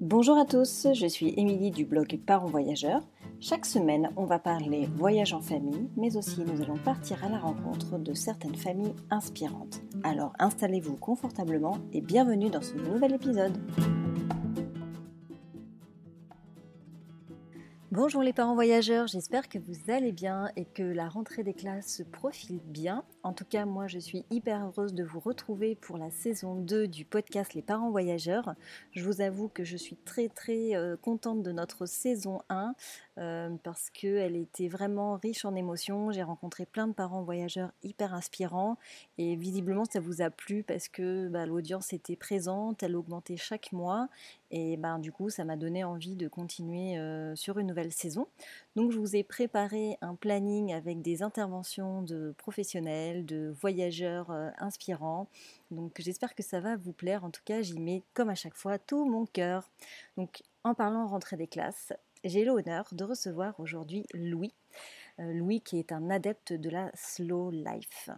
Bonjour à tous, je suis Émilie du blog Parents Voyageurs. Chaque semaine, on va parler voyage en famille, mais aussi nous allons partir à la rencontre de certaines familles inspirantes. Alors installez-vous confortablement et bienvenue dans ce nouvel épisode. Bonjour les parents voyageurs, j'espère que vous allez bien et que la rentrée des classes se profile bien. En tout cas, moi je suis hyper heureuse de vous retrouver pour la saison 2 du podcast Les parents voyageurs. Je vous avoue que je suis très très euh, contente de notre saison 1 euh, parce qu'elle était vraiment riche en émotions. J'ai rencontré plein de parents voyageurs hyper inspirants et visiblement ça vous a plu parce que bah, l'audience était présente, elle augmentait chaque mois et ben, du coup ça m'a donné envie de continuer euh, sur une nouvelle saison. Donc je vous ai préparé un planning avec des interventions de professionnels, de voyageurs euh, inspirants. Donc j'espère que ça va vous plaire. En tout cas, j'y mets comme à chaque fois tout mon cœur. Donc en parlant rentrée des classes, j'ai l'honneur de recevoir aujourd'hui Louis. Euh, Louis qui est un adepte de la slow life.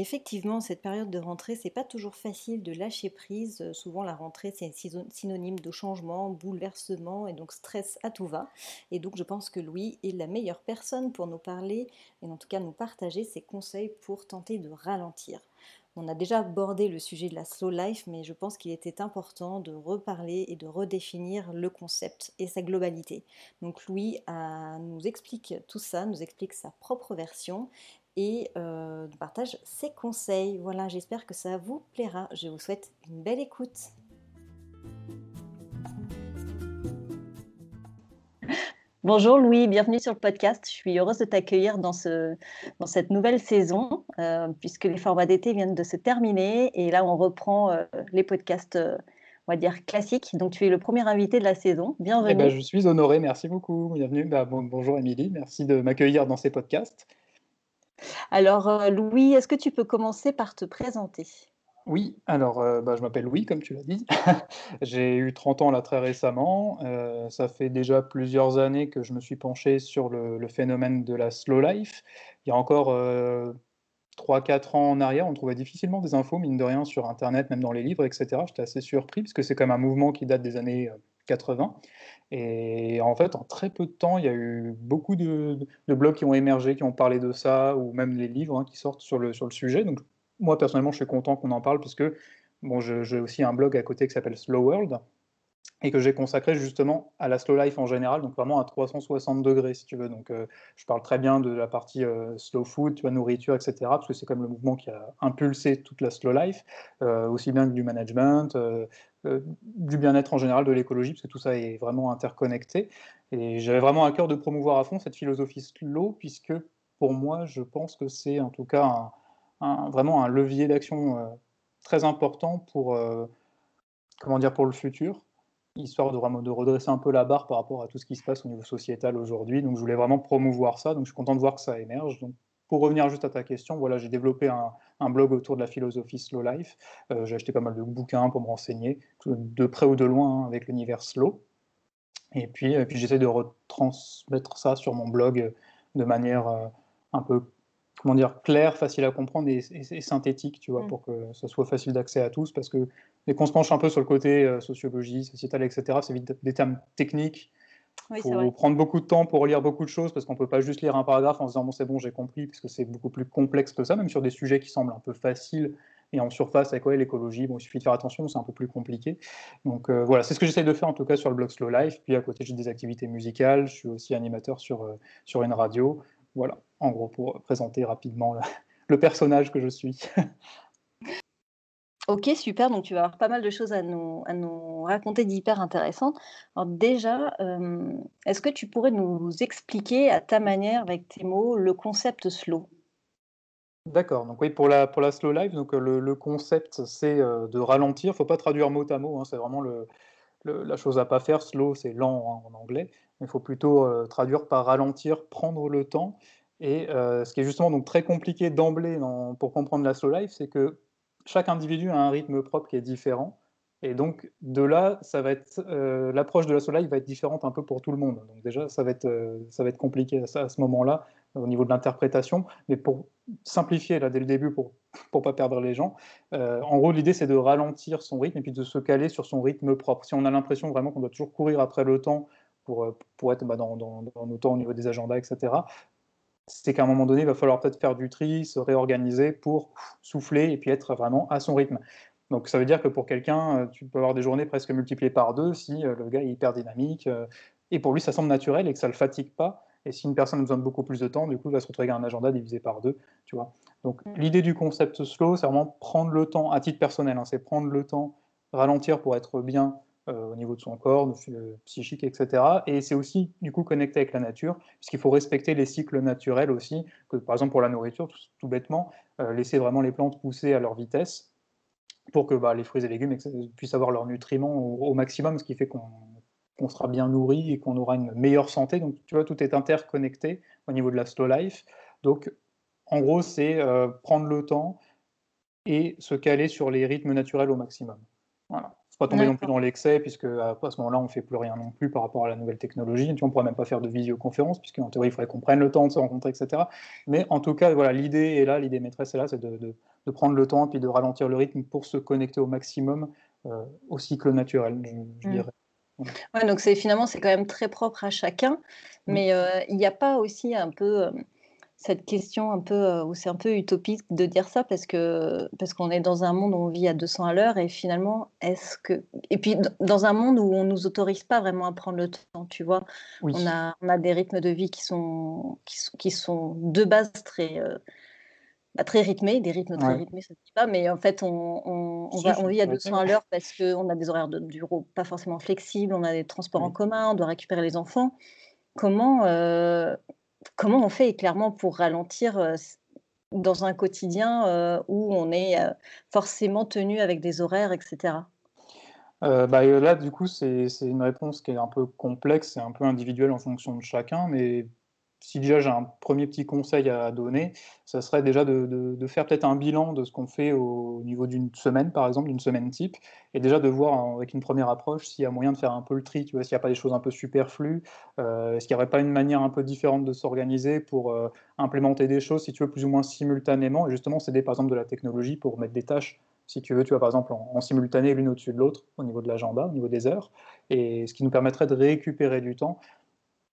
Effectivement, cette période de rentrée, c'est pas toujours facile de lâcher prise. Euh, souvent, la rentrée, c'est synonyme de changement, bouleversement et donc stress à tout va. Et donc, je pense que Louis est la meilleure personne pour nous parler et en tout cas nous partager ses conseils pour tenter de ralentir. On a déjà abordé le sujet de la slow life, mais je pense qu'il était important de reparler et de redéfinir le concept et sa globalité. Donc Louis nous explique tout ça, nous explique sa propre version et euh, nous partage ses conseils. Voilà, j'espère que ça vous plaira. Je vous souhaite une belle écoute. Bonjour Louis, bienvenue sur le podcast. Je suis heureuse de t'accueillir dans, ce, dans cette nouvelle saison, euh, puisque les formats d'été viennent de se terminer et là on reprend euh, les podcasts, euh, on va dire classiques. Donc tu es le premier invité de la saison. Bienvenue. Eh ben, je suis honoré, merci beaucoup. Bienvenue. Bah, bonjour Émilie, merci de m'accueillir dans ces podcasts. Alors Louis, est-ce que tu peux commencer par te présenter? Oui, alors euh, bah, je m'appelle Louis, comme tu l'as dit. J'ai eu 30 ans là très récemment. Euh, ça fait déjà plusieurs années que je me suis penché sur le, phénomène de la slow life. Il y a encore 3-4 euh, ans en arrière, on trouvait difficilement des infos, mine de rien, sur Internet, même dans les livres, etc. J'étais assez surpris, parce que c'est même un mouvement qui date des années 80. Et en fait, en très peu de temps, il y a eu beaucoup de, blogs qui ont émergé, qui ont parlé de ça, ou même les livres hein, qui sortent sur le, sur le sujet. Donc moi, personnellement, je suis content qu'on en parle, puisque bon, j'ai aussi un blog à côté qui s'appelle Slow World, et que j'ai consacré justement à la slow life en général, donc vraiment à 360 degrés, si tu veux. Donc, euh, je parle très bien de la partie euh, slow food, tu vois, nourriture, etc., parce que c'est comme le mouvement qui a impulsé toute la slow life, euh, aussi bien que du management, du bien-être en général, de l'écologie, parce que tout ça est vraiment interconnecté. Et j'avais vraiment à cœur de promouvoir à fond cette philosophie slow, puisque pour moi, je pense que c'est en tout cas vraiment un levier d'action très important pour, comment dire, pour le futur, histoire de, redresser un peu la barre par rapport à tout ce qui se passe au niveau sociétal aujourd'hui. Donc je voulais vraiment promouvoir ça, donc je suis content de voir que ça émerge. Donc, pour revenir juste à ta question, voilà, j'ai développé un, blog autour de la philosophie slow life. Euh, j'ai acheté pas mal de bouquins pour me renseigner, de près ou de loin, hein, avec l'univers slow. Et puis, et puis j'essaie de retransmettre ça sur mon blog de manière un peu comment dire, clair, facile à comprendre et, synthétique, tu vois, mm. pour que ce soit facile d'accès à tous, parce que dès qu'on se penche un peu sur le côté euh, sociologie, sociétal, etc., c'est vite des termes techniques. Il faut prendre beaucoup de temps pour lire beaucoup de choses, parce qu'on ne peut pas juste lire un paragraphe en se disant bon c'est bon j'ai compris, puisque c'est beaucoup plus complexe que ça, même sur des sujets qui semblent un peu faciles et en surface avec quoi l'écologie, bon il suffit de faire attention, c'est un peu plus compliqué. Donc euh, voilà, c'est ce que j'essaie de faire en tout cas sur le blog Slow Life. Puis à côté j'ai des activités musicales, je suis aussi animateur sur, euh, sur une radio. Voilà, en gros, pour présenter rapidement le, personnage que je suis. Ok, super. Donc, tu vas avoir pas mal de choses à nous, à nous raconter d'hyper intéressantes. Alors, déjà, euh, est-ce que tu pourrais nous expliquer à ta manière, avec tes mots, le concept slow? D'accord. Donc, oui, pour la, pour la slow life, donc, le, concept, c'est euh, de ralentir. Il ne faut pas traduire mot à mot. Hein, c'est vraiment le, la chose à pas faire. Slow, c'est lent hein, en anglais. Il faut plutôt euh, traduire par ralentir, prendre le temps. Et euh, ce qui est justement donc très compliqué d'emblée pour comprendre la slow life, c'est que chaque individu a un rythme propre qui est différent. Et donc de là, ça va être euh, l'approche de la life va être différente un peu pour tout le monde. Donc déjà, ça va être ça va être compliqué à, ce moment-là au niveau de l'interprétation, mais pour simplifier là dès le début pour pour pas perdre les gens. Euh, en gros, l'idée c'est de ralentir son rythme et puis de se caler sur son rythme propre. Si on a l'impression vraiment qu'on doit toujours courir après le temps pour, euh, pour être bah, dans, dans, dans, nos temps au niveau des agendas, etc., c'est qu'à un moment donné, il va falloir peut-être faire du tri, se réorganiser pour souffler et puis être vraiment à son rythme. Donc ça veut dire que pour quelqu'un, euh, tu peux avoir des journées presque multipliées par deux si le gars est hyper dynamique et pour lui ça semble naturel et que ça ne le fatigue pas et si une personne a besoin de beaucoup plus de temps, du coup, il va se retrouver avec un agenda divisé par deux, tu vois. Donc, mm. l'idée du concept slow, c'est vraiment prendre le temps, à titre personnel, hein, c'est prendre le temps, ralentir pour être bien euh, au niveau de son corps, euh, psychique, etc. Et c'est aussi, du coup, connecter avec la nature, puisqu'il faut respecter les cycles naturels aussi, que par exemple pour la nourriture, tout, bêtement, euh, laisser vraiment les plantes pousser à leur vitesse pour que bah, les fruits et légumes puissent avoir leurs nutriments au maximum, ce qui fait qu'on qu'on sera bien nourri et qu'on aura une meilleure santé. Donc, tu vois, tout est interconnecté au niveau de la slow life. Donc, en gros, c'est euh, prendre le temps et se caler sur les rythmes naturels au maximum. Voilà. Faut pas tomber non plus dans l'excès, puisque à, ce moment-là, on ne fait plus rien non plus par rapport à la nouvelle technologie. Tu vois, on ne pourra même pas faire de visioconférence, puisque en théorie, il faudrait qu'on prenne le temps de se rencontrer, etc. Mais en tout cas, voilà, l'idée est là, l'idée maîtresse est là, c'est de, prendre le temps et puis de ralentir le rythme pour se connecter au maximum euh, au cycle naturel, je, mmh. dirais. Ouais, donc c'est finalement c'est quand même très propre à chacun, mmh. mais euh, il n'y a pas aussi un peu euh, cette question un peu euh, où c'est un peu utopique de dire ça parce que parce qu'on est dans un monde où on vit à 200 à l'heure et finalement est-ce que et puis dans un monde où on nous autorise pas vraiment à prendre le temps, tu vois, on a on a des rythmes de vie qui sont qui sont, qui sont de base très très rythmé, des rythmes très rythmés, ça ne dit pas, mais en fait, on, on, va, on vit à 200 à l'heure parce qu'on a des horaires de bureau pas forcément flexibles, on a des transports en commun, on doit récupérer les enfants. Comment, euh, comment on fait clairement pour ralentir euh, dans un quotidien euh, où on est forcément tenu avec des horaires, etc. bah, là, du coup, c'est une réponse qui est un peu complexe et un peu individuelle en fonction de chacun, mais si déjà j'ai un premier petit conseil à donner, ça serait déjà de, faire peut-être un bilan de ce qu'on fait au niveau d'une semaine, par exemple, d'une semaine type, et déjà de voir avec une première approche s'il y a moyen de faire un peu le tri, s'il n'y a pas des choses un peu superflues, euh, est-ce qu'il n'y aurait pas une manière un peu différente de s'organiser pour euh, implémenter des choses, si tu veux, plus ou moins simultanément, et justement s'aider par exemple de la technologie pour mettre des tâches si tu veux, tu vois, par exemple, en simultané l'une au-dessus de l'autre au niveau de l'agenda, au niveau des heures, et ce qui nous permettrait de récupérer du temps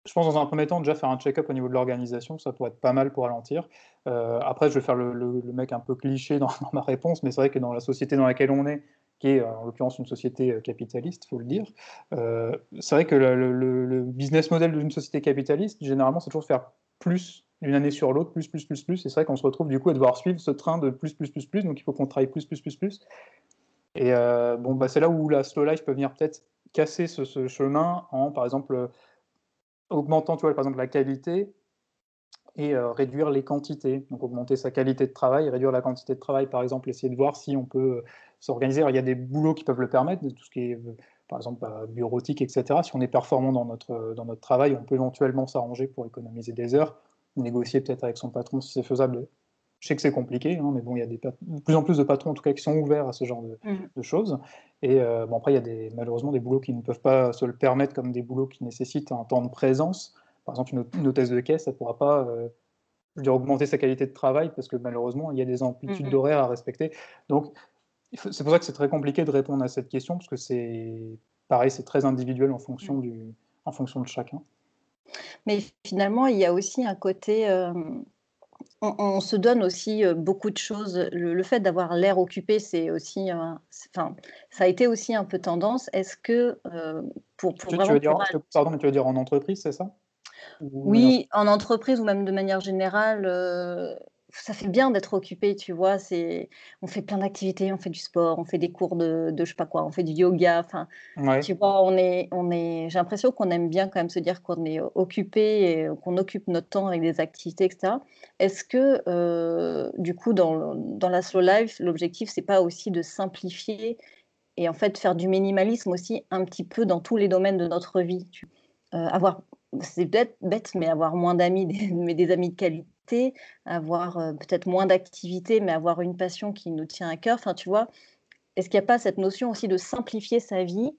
je pense dans un premier temps déjà faire un check-up au niveau de l'organisation, ça pourrait être pas mal pour ralentir. Euh, après, je vais faire le, mec un peu cliché dans, ma réponse, mais c'est vrai que dans la société dans laquelle on est, qui est en l'occurrence une société euh, capitaliste, faut le dire, euh, c'est vrai que le, business model d'une société capitaliste, généralement, c'est toujours faire plus d'une année sur l'autre, plus, plus, plus, plus. Et c'est vrai qu'on se retrouve du coup à devoir suivre ce train de plus, plus, plus, plus. Donc il faut qu'on travaille plus, plus, plus, plus. Et bon, bah, c'est là où la slow life peut venir peut-être casser ce, chemin en, par exemple, augmentant, tu vois, par exemple, la qualité et euh, réduire les quantités. Donc augmenter sa qualité de travail, réduire la quantité de travail, par exemple, essayer de voir si on peut euh, s'organiser. il y a des boulots qui peuvent le permettre, tout ce qui est, euh, par exemple, bah, bureautique, etc. Si on est performant dans notre, dans notre travail, on peut éventuellement s'arranger pour économiser des heures, négocier peut-être avec son patron si c'est faisable je sais que c'est compliqué, hein, mais bon, il y a des de plus en plus de patrons en tout cas qui sont ouverts à ce genre de, mmh. choses. Et euh, bon, après, il y a des, malheureusement des boulots qui ne peuvent pas se le permettre, comme des boulots qui nécessitent un temps de présence. Par exemple, une, hôtesse de caisse, ça ne pourra pas euh, dire, augmenter sa qualité de travail parce que malheureusement, il y a des amplitudes mmh d'horaire à respecter. Donc, c'est pour ça que c'est très compliqué de répondre à cette question parce que c'est pareil, c'est très individuel en fonction, mmh. du, en fonction de chacun. Mais finalement, il y a aussi un côté. Euh, on, se donne aussi beaucoup de choses. Le, fait d'avoir l'air occupé, c'est aussi, enfin, ça a été aussi un peu tendance. Est-ce que pour, pour tu, veux dire, pardon, mais tu veux dire en entreprise, c'est ça? Oui, en entreprise ou même de manière générale, ça fait bien d'être occupé, tu vois. C'est, on fait plein d'activités, on fait du sport, on fait des cours de, de je sais pas quoi, on fait du yoga. Enfin, tu vois, on est, on est. J'ai l'impression qu'on aime bien quand même se dire qu'on est occupé et qu'on occupe notre temps avec des activités, etc. Est-ce que, euh, du coup, dans, dans la slow life, l'objectif c'est pas aussi de simplifier et en fait faire du minimalisme aussi un petit peu dans tous les domaines de notre vie. Euh, avoir, c'est bête, bête, mais avoir moins d'amis, mais des amis de qualité avoir peut-être moins d'activité, mais avoir une passion qui nous tient à cœur. Enfin, tu vois, est-ce qu'il n'y a pas cette notion aussi de simplifier sa vie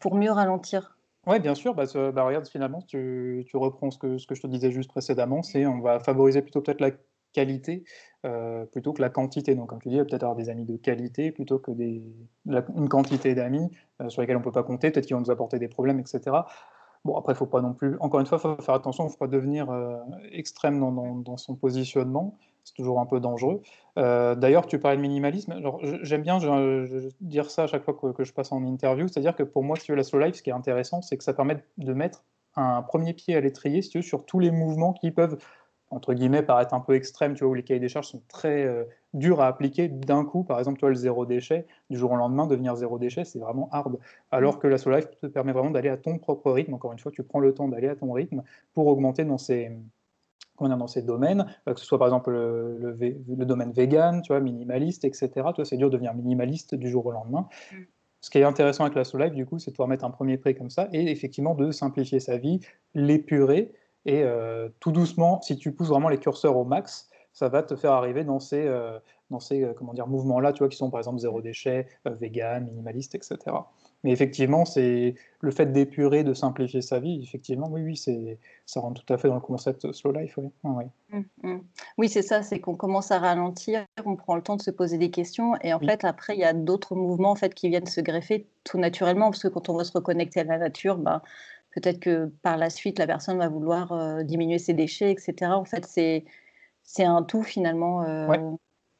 pour mieux ralentir? Ouais, bien sûr, bah, bah, regarde, finalement, tu reprends ce que je te disais juste précédemment, c'est on va favoriser plutôt peut-être la qualité, plutôt que la quantité. Donc comme tu dis, peut-être avoir des amis de qualité plutôt que une quantité d'amis, sur lesquels on peut pas compter, peut-être qu'ils vont nous apporter des problèmes et cetera. Bon après, il faut pas non plus encore une fois, faut faire attention, faut pas devenir, heu, extrême dans son positionnement. C'est toujours un peu dangereux. Heu, d'ailleurs, tu parlais de minimalisme, j'aime bien dire ça à chaque fois que que je passe en interview, c'est-à-dire que pour moi, si tu veux, la slow life, ce qui est intéressant, c'est que ça permet de mettre un premier pied à l'étrier, si tu veux, sur tous les mouvements qui peuvent, entre guillemets, «paraître un peu extrêmes», tu vois? Où les cahiers des charges sont très, heu, durs à appliquer d'un coup. Par exemple, tu vois, le zéro déchet, du jour au lendemain, devenir zéro déchet, c'est vraiment hard. Alors que la slow life te permet vraiment d'aller à ton propre rythme. Encore une fois, tu prends le temps d'aller à ton rythme pour augmenter dans ces, comment dire? Dans ces domaines, heu, que ce soit par exemple le le vé le domaine végan, tu vois? Minimaliste et cetera. Tu vois, c'est dur de devenir minimaliste du jour au lendemain. Mmh. Ce qui est intéressant avec la slow life, du coup, c'est de pouvoir mettre un premier pré comme ça et effectivement de simplifier sa vie, l'épurer et heu, tout doucement, si tu pousses vraiment les curseurs au max, ça va te faire arriver dans ces, heu, dans ces, heu, comment dire? Mouvements-là, tu vois? Qui sont par exemple zéro déchet, heu, végan, minimaliste et cetera. Mais effectivement, c'est le fait d'épurer, de simplifier sa vie, effectivement, oui, oui, c'est ça rentre tout à fait dans le concept slow life, oui. Mmh mh. Oui, c'est ça, c'est qu'on commence à ralentir, on prend le temps de se poser des questions et en Oui. fait, après, il y a d'autres mouvements, en fait, qui viennent se greffer tout naturellement. Parce que quand on veut se reconnecter à la nature, ben, peut-être que par la suite, la personne va vouloir, heu, diminuer ses déchets et cetera. En fait, c'est c'est un tout finalement, Ouais, heu,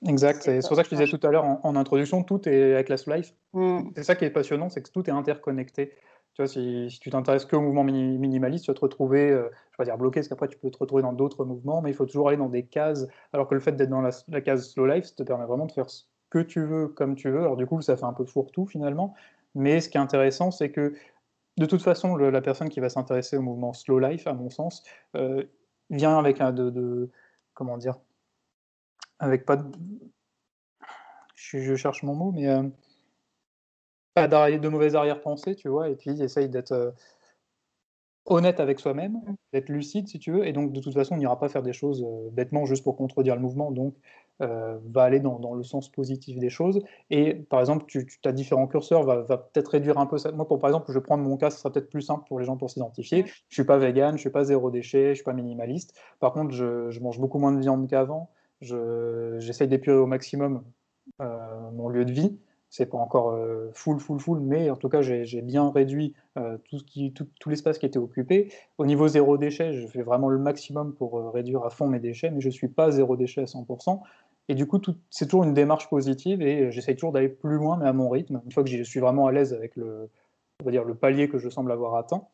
exact. c'est pour ça que je ça disais tout à l'heure en en introduction, tout est avec la slow life Mmh. C'est ça qui est passionnant, c'est que tout est interconnecté. Tu vois, si si tu t'intéresses qu'au mouvement mini minimaliste, tu vas te retrouver, heu, je vais pas dire bloqué, parce qu'après tu peux te retrouver dans d'autres mouvements, mais il faut toujours aller dans des cases. Alors que le fait d'être dans la case slow life, ça te permet vraiment de faire ce que tu veux, comme tu veux. Alors du coup, ça fait un peu fourre-tout finalement, mais ce qui est intéressant, c'est que de toute façon, le la personne qui va s'intéresser au mouvement slow life, à mon sens, heu, vient avec un de de comment dire? Avec pas de je je cherche mon mot, mais, hem Pas de mauvaises arrière-pensées, tu vois? Et puis essaye d'être, heu, honnête avec soi-même, Mmh. d'être lucide si tu veux et donc de toute façon, on n'ira pas faire des choses, bêtement juste pour contredire le mouvement donc heu, va aller dans dans le sens positif des choses et par exemple, tu tu as différents curseurs, va va peut-être réduire un peu ça. Moi, pour par exemple, je vais prendre mon cas, ce sera peut-être plus simple pour les gens pour s'identifier. Je suis pas végan, je suis pas zéro déchet, je suis pas minimaliste. Par contre, je je mange beaucoup moins de viande qu'avant. Je j'essaye d'épurer au maximum, heu, mon lieu de vie. C'est pas encore, heu, full, full, full, mais en tout cas, j'ai bien réduit, tout ce qui tout tout l'espace qui était occupé. Au niveau zéro déchet, je fais vraiment le maximum pour, réduire à fond mes déchets, mais je suis pas zéro déchet à 100 et du coup, c'est toujours une démarche positive et heu, j'essaye toujours d'aller plus loin, mais à mon rythme. Une fois que je suis vraiment à l'aise avec le on va dire le palier que je semble avoir atteint,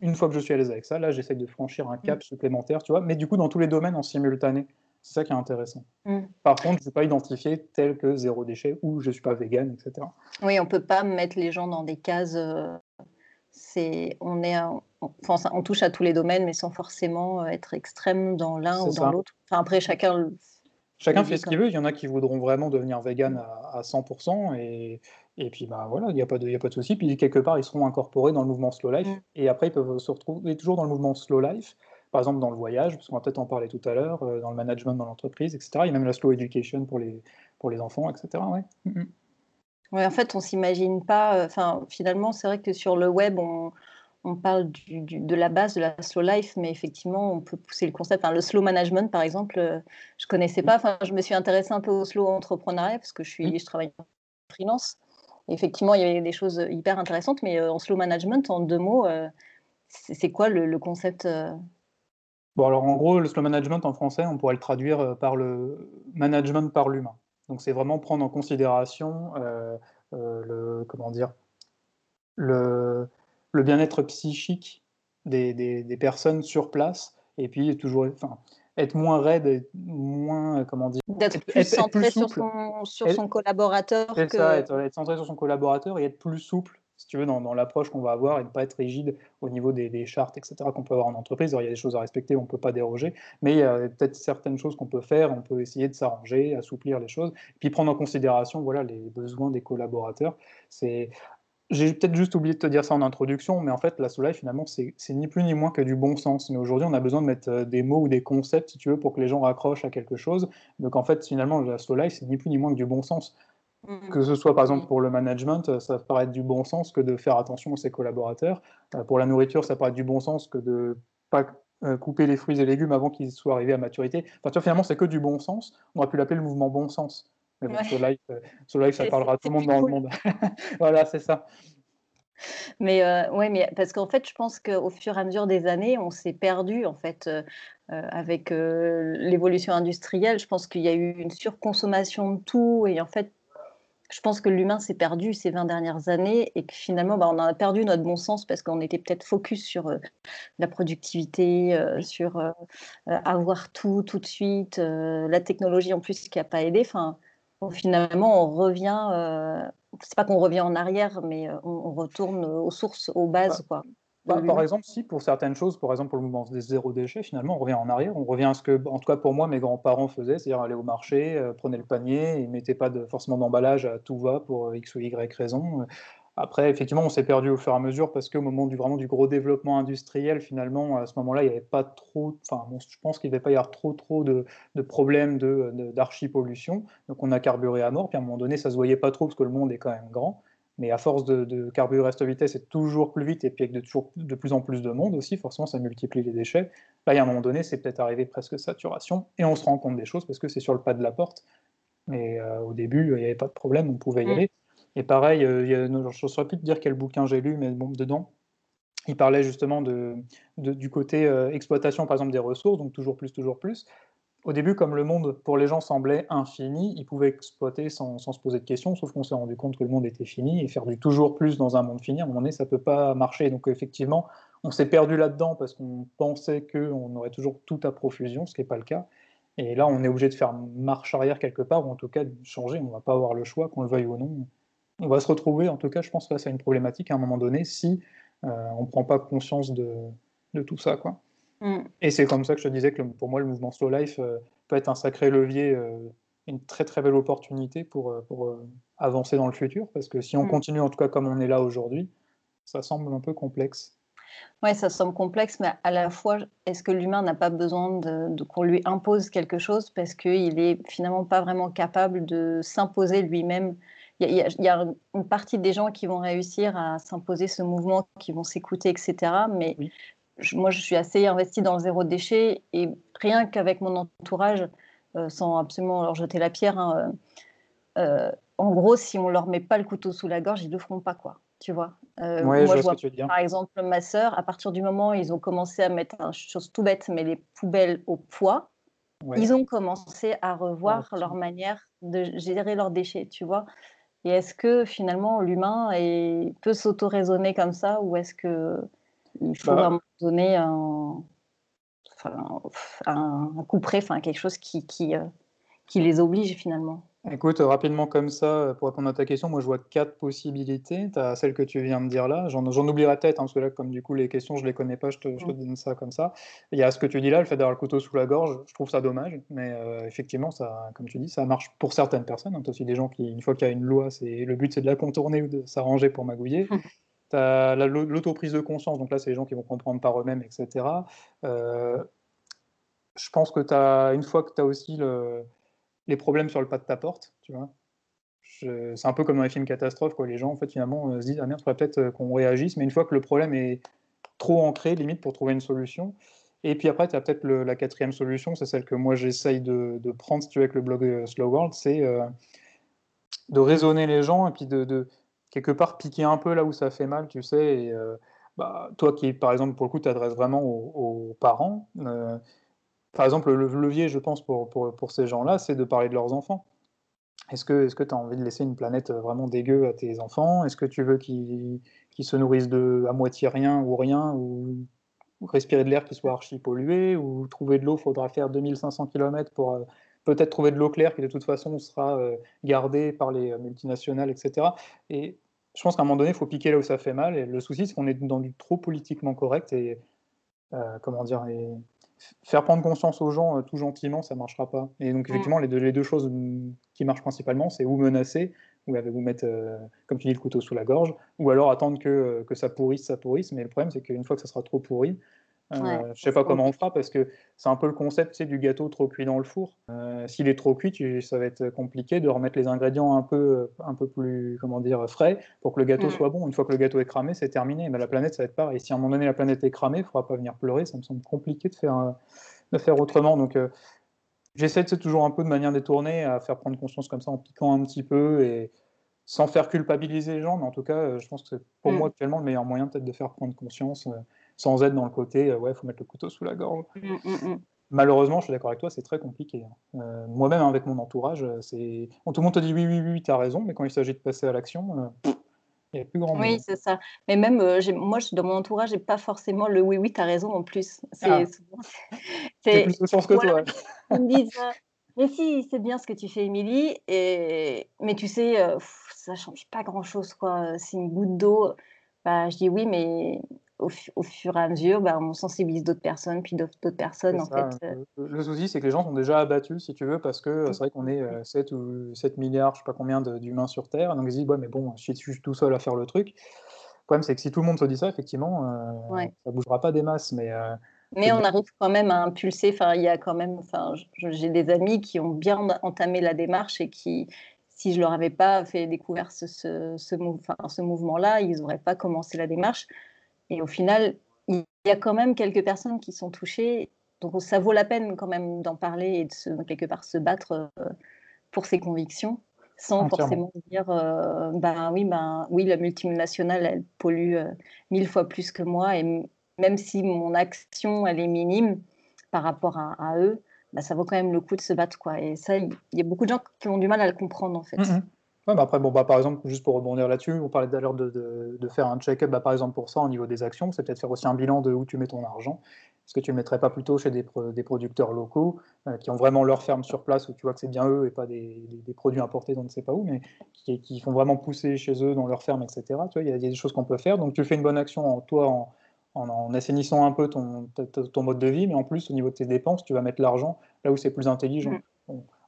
une fois que je suis à l'aise avec ça, là, j'essaye de franchir un Mmh. cap supplémentaire, tu vois? Mais du coup, dans tous les domaines en simultané. C'est ça qui est intéressant. Mmh. Par contre, je ne suis pas identifié tel que zéro déchet ou je suis pas végan et cetera. Oui, on peut pas mettre les gens dans des cases, heu, c'est on est un on enfin, on touche à tous les domaines, mais sans forcément, heu, être extrême dans l'un ou dans l'autre. Enfin, après chacun Chacun fait ce qu'il veut. Il y en a qui voudront vraiment devenir végan mmh. à à 100 et et puis, bah, voilà, il y a pas de y a pas de souci. Puis quelque part, ils seront incorporés dans le mouvement slow life Mmh. et après ils peuvent se retrouver toujours dans le mouvement slow life, par exemple dans le voyage, parce qu'on va peut-être en parler tout à l'heure, heu, dans le management dans l'entreprise et cetera. Il y a même la slow education pour les pour les enfants et cetera, ouais. Mmh mh. Ouais, en fait, on s'imagine pas, heu, enfin, finalement, c'est vrai que sur le web, on on parle du du de la base de la slow life, mais effectivement, on peut pousser le concept. Enfin, le slow management, par exemple, heu, je connaissais Oui, pas. Enfin, je me suis intéressée un peu au slow entrepreneuriat parce que je suis je travaille en freelance. Et Effectivement, il y avait des choses, hyper intéressantes, mais, heu, en slow management, en 2 mots, heu, c'est quoi le le concept? Bon alors en gros, le slow management en français, on pourrait le traduire, par le management par l'humain. Donc c'est vraiment prendre en considération, le comment dire? Le le bien-être psychique des des des personnes sur place et puis toujours enfin, être moins raide, être moins, heu, comment dire? D'être Être plus être être plus centré sur son sur Être son collaborateur c'est que être être centré sur son collaborateur et être plus souple, si tu veux, dans dans l'approche qu'on va avoir et ne pas être rigide au niveau des des chartes et cetera qu'on peut avoir en entreprise. Alors il y a des choses à respecter, on ne peut pas déroger, mais il y a peut-être certaines choses qu'on peut faire, on peut essayer de s'arranger, assouplir les choses, puis prendre en considération, voilà, les besoins des collaborateurs. C'est j'ai peut-être juste oublié de te dire ça en introduction, mais en fait, la life, finalement, c'est ni plus ni moins que du bon sens. Mais aujourd'hui, on a besoin de mettre, heu, des mots ou des concepts, si tu veux, pour que les gens raccrochent à quelque chose. Donc en fait, finalement, la life, c'est ni plus ni moins que du bon sens. Mmh. Que ce soit par exemple pour le management, ça paraît du bon sens que de faire attention à ses collaborateurs. pour la nourriture, ça paraît du bon sens que de pas couper les fruits et légumes avant qu'ils soient arrivés à maturité. Enfin, tu vois, finalement, c'est que du bon sens. On aurait pu l'appeler le mouvement bon sens. Mais bon, ce live, live, ça parlera à tout le monde dans le monde. voilà, c'est ça. Mais euh, ouais, mais parce qu'en fait, je pense qu'au fur et à mesure des années, on s'est perdu en fait euh, euh, avec l'évolution industrielle. Je pense qu'il y a eu une surconsommation de tout et en fait, je pense que l'humain s'est perdu ces 20 dernières années et que finalement, bah, on a perdu notre bon sens parce qu'on était peut-être focus sur la productivité, sur avoir tout tout de suite, la technologie en plus qui n'a pas aidé. Enfin, finalement, on revient c'est pas qu'on revient en arrière, mais euh, on, retourne aux sources, aux bases. Bah, quoi, bah, par exemple, si pour certaines choses, par exemple pour le mouvement des zéro déchet, finalement, on revient en arrière. On revient à ce que, en tout cas pour moi, mes grands-parents faisaient, c'est-à-dire aller au marché, euh, prenaient le panier, ils mettaient pas de, forcément d'emballage à tout va pour euh, X ou Y raison. Après, effectivement, on s'est perdu au fur et à mesure parce qu'au moment du, vraiment du gros développement industriel, finalement, à ce moment-là, il n'y avait pas trop, enfin, je pense qu'il ne devait pas y avoir trop, trop de, de problèmes d'archipollution. De, Donc, on a carburé à mort. Puis à un moment donné, ça ne se voyait pas trop parce que le monde est quand même grand. Mais à force de, carburer à cette vitesse, c'est toujours plus vite et puis avec de, toujours, de plus en plus de monde aussi, forcément, ça multiplie les déchets. Là, il y a un moment donné, c'est peut-être arrivé presque saturation et on se rend compte des choses parce que c'est sur le pas de la porte. Mais euh, au début, il n'y avait pas de problème, on pouvait y mm. aller. Et pareil, euh, je ne saurais plus te dire quel bouquin j'ai lu, mais bon, dedans, il parlait justement de, du côté euh, exploitation, par exemple, des ressources, donc toujours plus, toujours plus. Au début, comme le monde pour les gens semblait infini, ils pouvaient exploiter sans, se poser de questions, sauf qu'on s'est rendu compte que le monde était fini et faire du toujours plus dans un monde fini, à un moment donné, ça ne peut pas marcher. Donc effectivement, on s'est perdu là-dedans parce qu'on pensait qu'on aurait toujours tout à profusion, ce qui n'est pas le cas. Et là, on est obligé de faire marche arrière quelque part, ou en tout cas de changer. On ne va pas avoir le choix, qu'on le veuille ou non on va se retrouver, en tout cas, je pense, face à une problématique à un moment donné si euh, on ne prend pas conscience de, tout ça. Quoi. Mm. Et c'est comme ça que je te disais que pour moi, le mouvement Slow Life euh, peut être un sacré levier, euh, une très très belle opportunité pour, pour avancer dans le futur, parce que si on mm. continue, en tout cas comme on est là aujourd'hui, ça semble un peu complexe. Oui, ça semble complexe, mais à la fois, est-ce que l'humain n'a pas besoin de, qu'on lui impose quelque chose parce qu'il n'est finalement pas vraiment capable de s'imposer lui-même il y, a une partie des gens qui vont réussir à s'imposer ce mouvement, qui vont s'écouter, etc. Mais moi, je suis assez investie dans le zéro déchet et rien qu'avec mon entourage, euh, sans absolument leur jeter la pierre, hein, euh, euh, en gros, si on leur met pas le couteau sous la gorge, ils le feront pas, quoi. Tu vois. moi, je, vois, par exemple, ma sœur, à partir du moment où ils ont commencé à mettre une chose tout bête, mais les poubelles au poids, ils ont commencé à revoir leur manière de gérer leurs déchets, tu vois. Et est-ce que finalement l'humain peut s'auto-raisonner comme ça ou est-ce qu'il faut bah, donner un, un, coup près, enfin, quelque chose qui, qui, euh, qui les oblige finalement? Écoute, rapidement comme ça, pour répondre à ta question, moi je vois quatre possibilités. Tu as celle que tu viens de dire là, j'en oublierai peut-être, hein, parce que là, comme du coup les questions, je ne les connais pas, je te, je te, mmh. donne ça comme ça. Il y a ce que tu dis là, le fait d'avoir le couteau sous la gorge, je trouve ça dommage, mais euh, effectivement, ça, comme tu dis, ça marche pour certaines personnes. Hein. Tu as aussi des gens qui, une fois qu'il y a une loi, le but c'est de la contourner ou de s'arranger pour magouiller. Mmh. Tu as l'autoprise de conscience, donc là, c'est les gens qui vont comprendre par eux-mêmes, etc. Euh, je pense que tu as, une fois que tu as aussi le les problèmes sur le pas de ta porte, tu vois. C'est un peu comme dans les films catastrophes, quoi. Les gens, en fait, finalement, euh, se disent, ah merde, il faudrait peut-être euh, qu'on réagisse, mais une fois que le problème est trop ancré, limite, pour trouver une solution. Et puis après, tu as peut-être la quatrième solution, c'est celle que moi j'essaye de, prendre, si tu veux, avec le blog euh, Slow World, c'est de raisonner les gens et puis de, quelque part piquer un peu là où ça fait mal, tu sais. Et, bah, toi qui, par exemple, pour le coup, t'adresses vraiment aux, parents, par exemple, le levier, je pense, pour, pour, ces gens-là, c'est de parler de leurs enfants. Est-ce que tu as envie de laisser une planète vraiment dégueu à tes enfants? Est-ce que tu veux qu'ils se nourrissent de à moitié rien ou rien ou, respirer de l'air qui soit archi pollué ou trouver de l'eau, faudra faire 2500 km pour euh, peut-être trouver de l'eau claire qui de toute façon sera euh, gardée par les euh, multinationales, etc. Et je pense qu'à un moment donné, il faut piquer là où ça fait mal. Et le souci, c'est qu'on est dans du trop politiquement correct et comment dire, et faire prendre conscience aux gens euh, tout gentiment, ça ne marchera pas. Et donc, mm. effectivement, les, deux, les, deux, choses mm, qui marchent principalement, c'est ou menacer, ou vous mettre, euh, comme tu dis, le couteau sous la gorge, ou alors attendre que, euh, que ça pourrisse, ça pourrisse. Mais le problème, c'est qu'une fois que ça sera trop pourri, Euh, je sais pas comment on fera parce que c'est un peu le concept du gâteau trop cuit dans le four. Euh, s'il est trop cuit, ça va être compliqué de remettre les ingrédients un peu, un peu plus comment dire, frais pour que le gâteau soit bon. Une fois que le gâteau est cramé, c'est terminé. Mais la planète, ça va être pareil. Si à un moment donné la planète est cramée, il ne faudra pas venir pleurer. Ça me semble compliqué de faire, de faire autrement. Donc euh, j'essaie de toujours un peu de manière détournée à faire prendre conscience comme ça en piquant un petit peu et sans faire culpabiliser les gens. Mais en tout cas, je pense que c'est pour mm. moi actuellement le meilleur moyen peut-être de faire prendre conscience sans être dans le côté, euh, ouais, il faut mettre le couteau sous la gorge. Mm, mm, mm. Malheureusement, je suis d'accord avec toi, c'est très compliqué. Hein. Euh, moi-même, hein, avec mon entourage, euh, c'est tout le monde te dit oui, oui, oui, tu as raison, mais quand il s'agit de passer à l'action, il n'y a plus grand Oui, c'est ça. Mais même, moi, dans mon entourage, j'ai pas forcément le oui, oui, tu as raison en plus. C'est ah. plus de chance que toi. Ils me disent, mais si, c'est bien ce que tu fais, Émilie, et... mais tu sais, ça change pas grand-chose, quoi. C'est une goutte d'eau. Bah, je dis oui, mais au, fur et à mesure, bah, on sensibilise d'autres personnes, puis d'autres personnes. En fait. Euh. Le, souci, c'est que les gens sont déjà abattus, si tu veux, parce que euh, c'est vrai qu'on est 7 euh, ou 7 milliards, je sais pas combien d'humains sur Terre. Donc ils se disent, ouais, mais bon, je suis tout seul à faire le truc. Le problème, c'est que si tout le monde se dit ça, effectivement, ça ne bougera pas des masses. Mais, mais on arrive quand même à impulser. Enfin, il y a quand même. Enfin, j'ai des amis qui ont bien entamé la démarche et qui, si je leur avais pas fait découvrir ce, ce, ce, ce mouvement-là, ils n'auraient pas commencé la démarche. Et au final, il y a quand même quelques personnes qui sont touchées. Donc ça vaut la peine quand même d'en parler et de se, quelque part se battre euh, pour ses convictions, sans forcément dire euh, ben oui, ben oui, la multinationale elle pollue euh, mille fois plus que moi et même si mon action elle est minime par rapport à, eux, ben, ça vaut quand même le coup de se battre quoi. Et ça, il y a beaucoup de gens qui ont du mal à le comprendre en fait. Mmh Ouais, après, bon, bah, par exemple, juste pour rebondir là-dessus, on parlait tout à l'heure de, de, faire un check-up, bah, par exemple pour ça, au niveau des actions, c'est peut-être faire aussi un bilan de où tu mets ton argent. Est-ce que tu ne le mettrais pas plutôt chez des, des producteurs locaux euh, qui ont vraiment leur ferme sur place, où tu vois que c'est bien eux et pas des, des, produits importés d'on ne sait pas où, mais qui, qui, font vraiment pousser chez eux dans leur ferme, etc. Tu il y, a des choses qu'on peut faire. Donc tu fais une bonne action, en, toi, en, en, assainissant un peu ton, ton, mode de vie, mais en plus, au niveau de tes dépenses, tu vas mettre l'argent là où c'est plus intelligent. Mmh.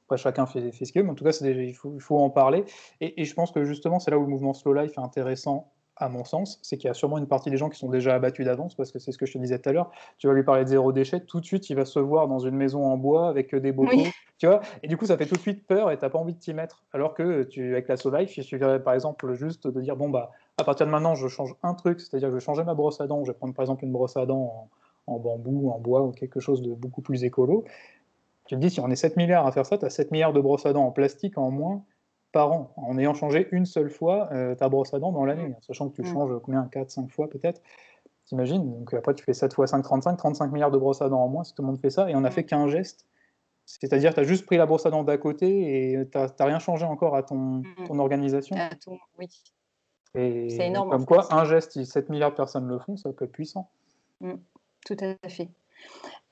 Après, chacun fait, ce qu'il veut, mais en tout cas, il, faut, il, faut, en parler. Et, je pense que justement, c'est là où le mouvement Slow Life est intéressant, à mon sens. C'est qu'il y a sûrement une partie des gens qui sont déjà abattus d'avance, parce que c'est ce que je te disais tout à l'heure. Tu vas lui parler de zéro déchet, tout de suite, il va se voir dans une maison en bois avec des bocaux. Tu vois et du coup, ça fait tout de suite peur et tu n'as pas envie de t'y mettre. Alors que tu, avec la Slow Life, il suffirait par exemple juste de dire bon, bah, à partir de maintenant, je change un truc, c'est-à-dire que je vais changer ma brosse à dents. Je vais prendre par exemple une brosse à dents en, en bambou, en bois ou quelque chose de beaucoup plus écolo. Tu te dis, si on est 7 milliards à faire ça, tu as 7 milliards de brosses à dents en plastique en moins par an, en ayant changé une seule fois euh, ta brosse à dents dans l'année, sachant que tu mm. changes combien 4, 5 fois peut-être. T'imagines Donc après, tu fais 7 fois 5, 35, 35 milliards de brosses à dents en moins si tout le monde fait ça, et on n'a mm. fait qu'un geste. C'est-à-dire, tu as juste pris la brosse à dents d'à côté et tu n'as rien changé encore à ton, mm. ton organisation. oui. C'est énorme. Comme quoi, un geste, si 7 milliards de personnes le font, ça peut être puissant. Tout à fait.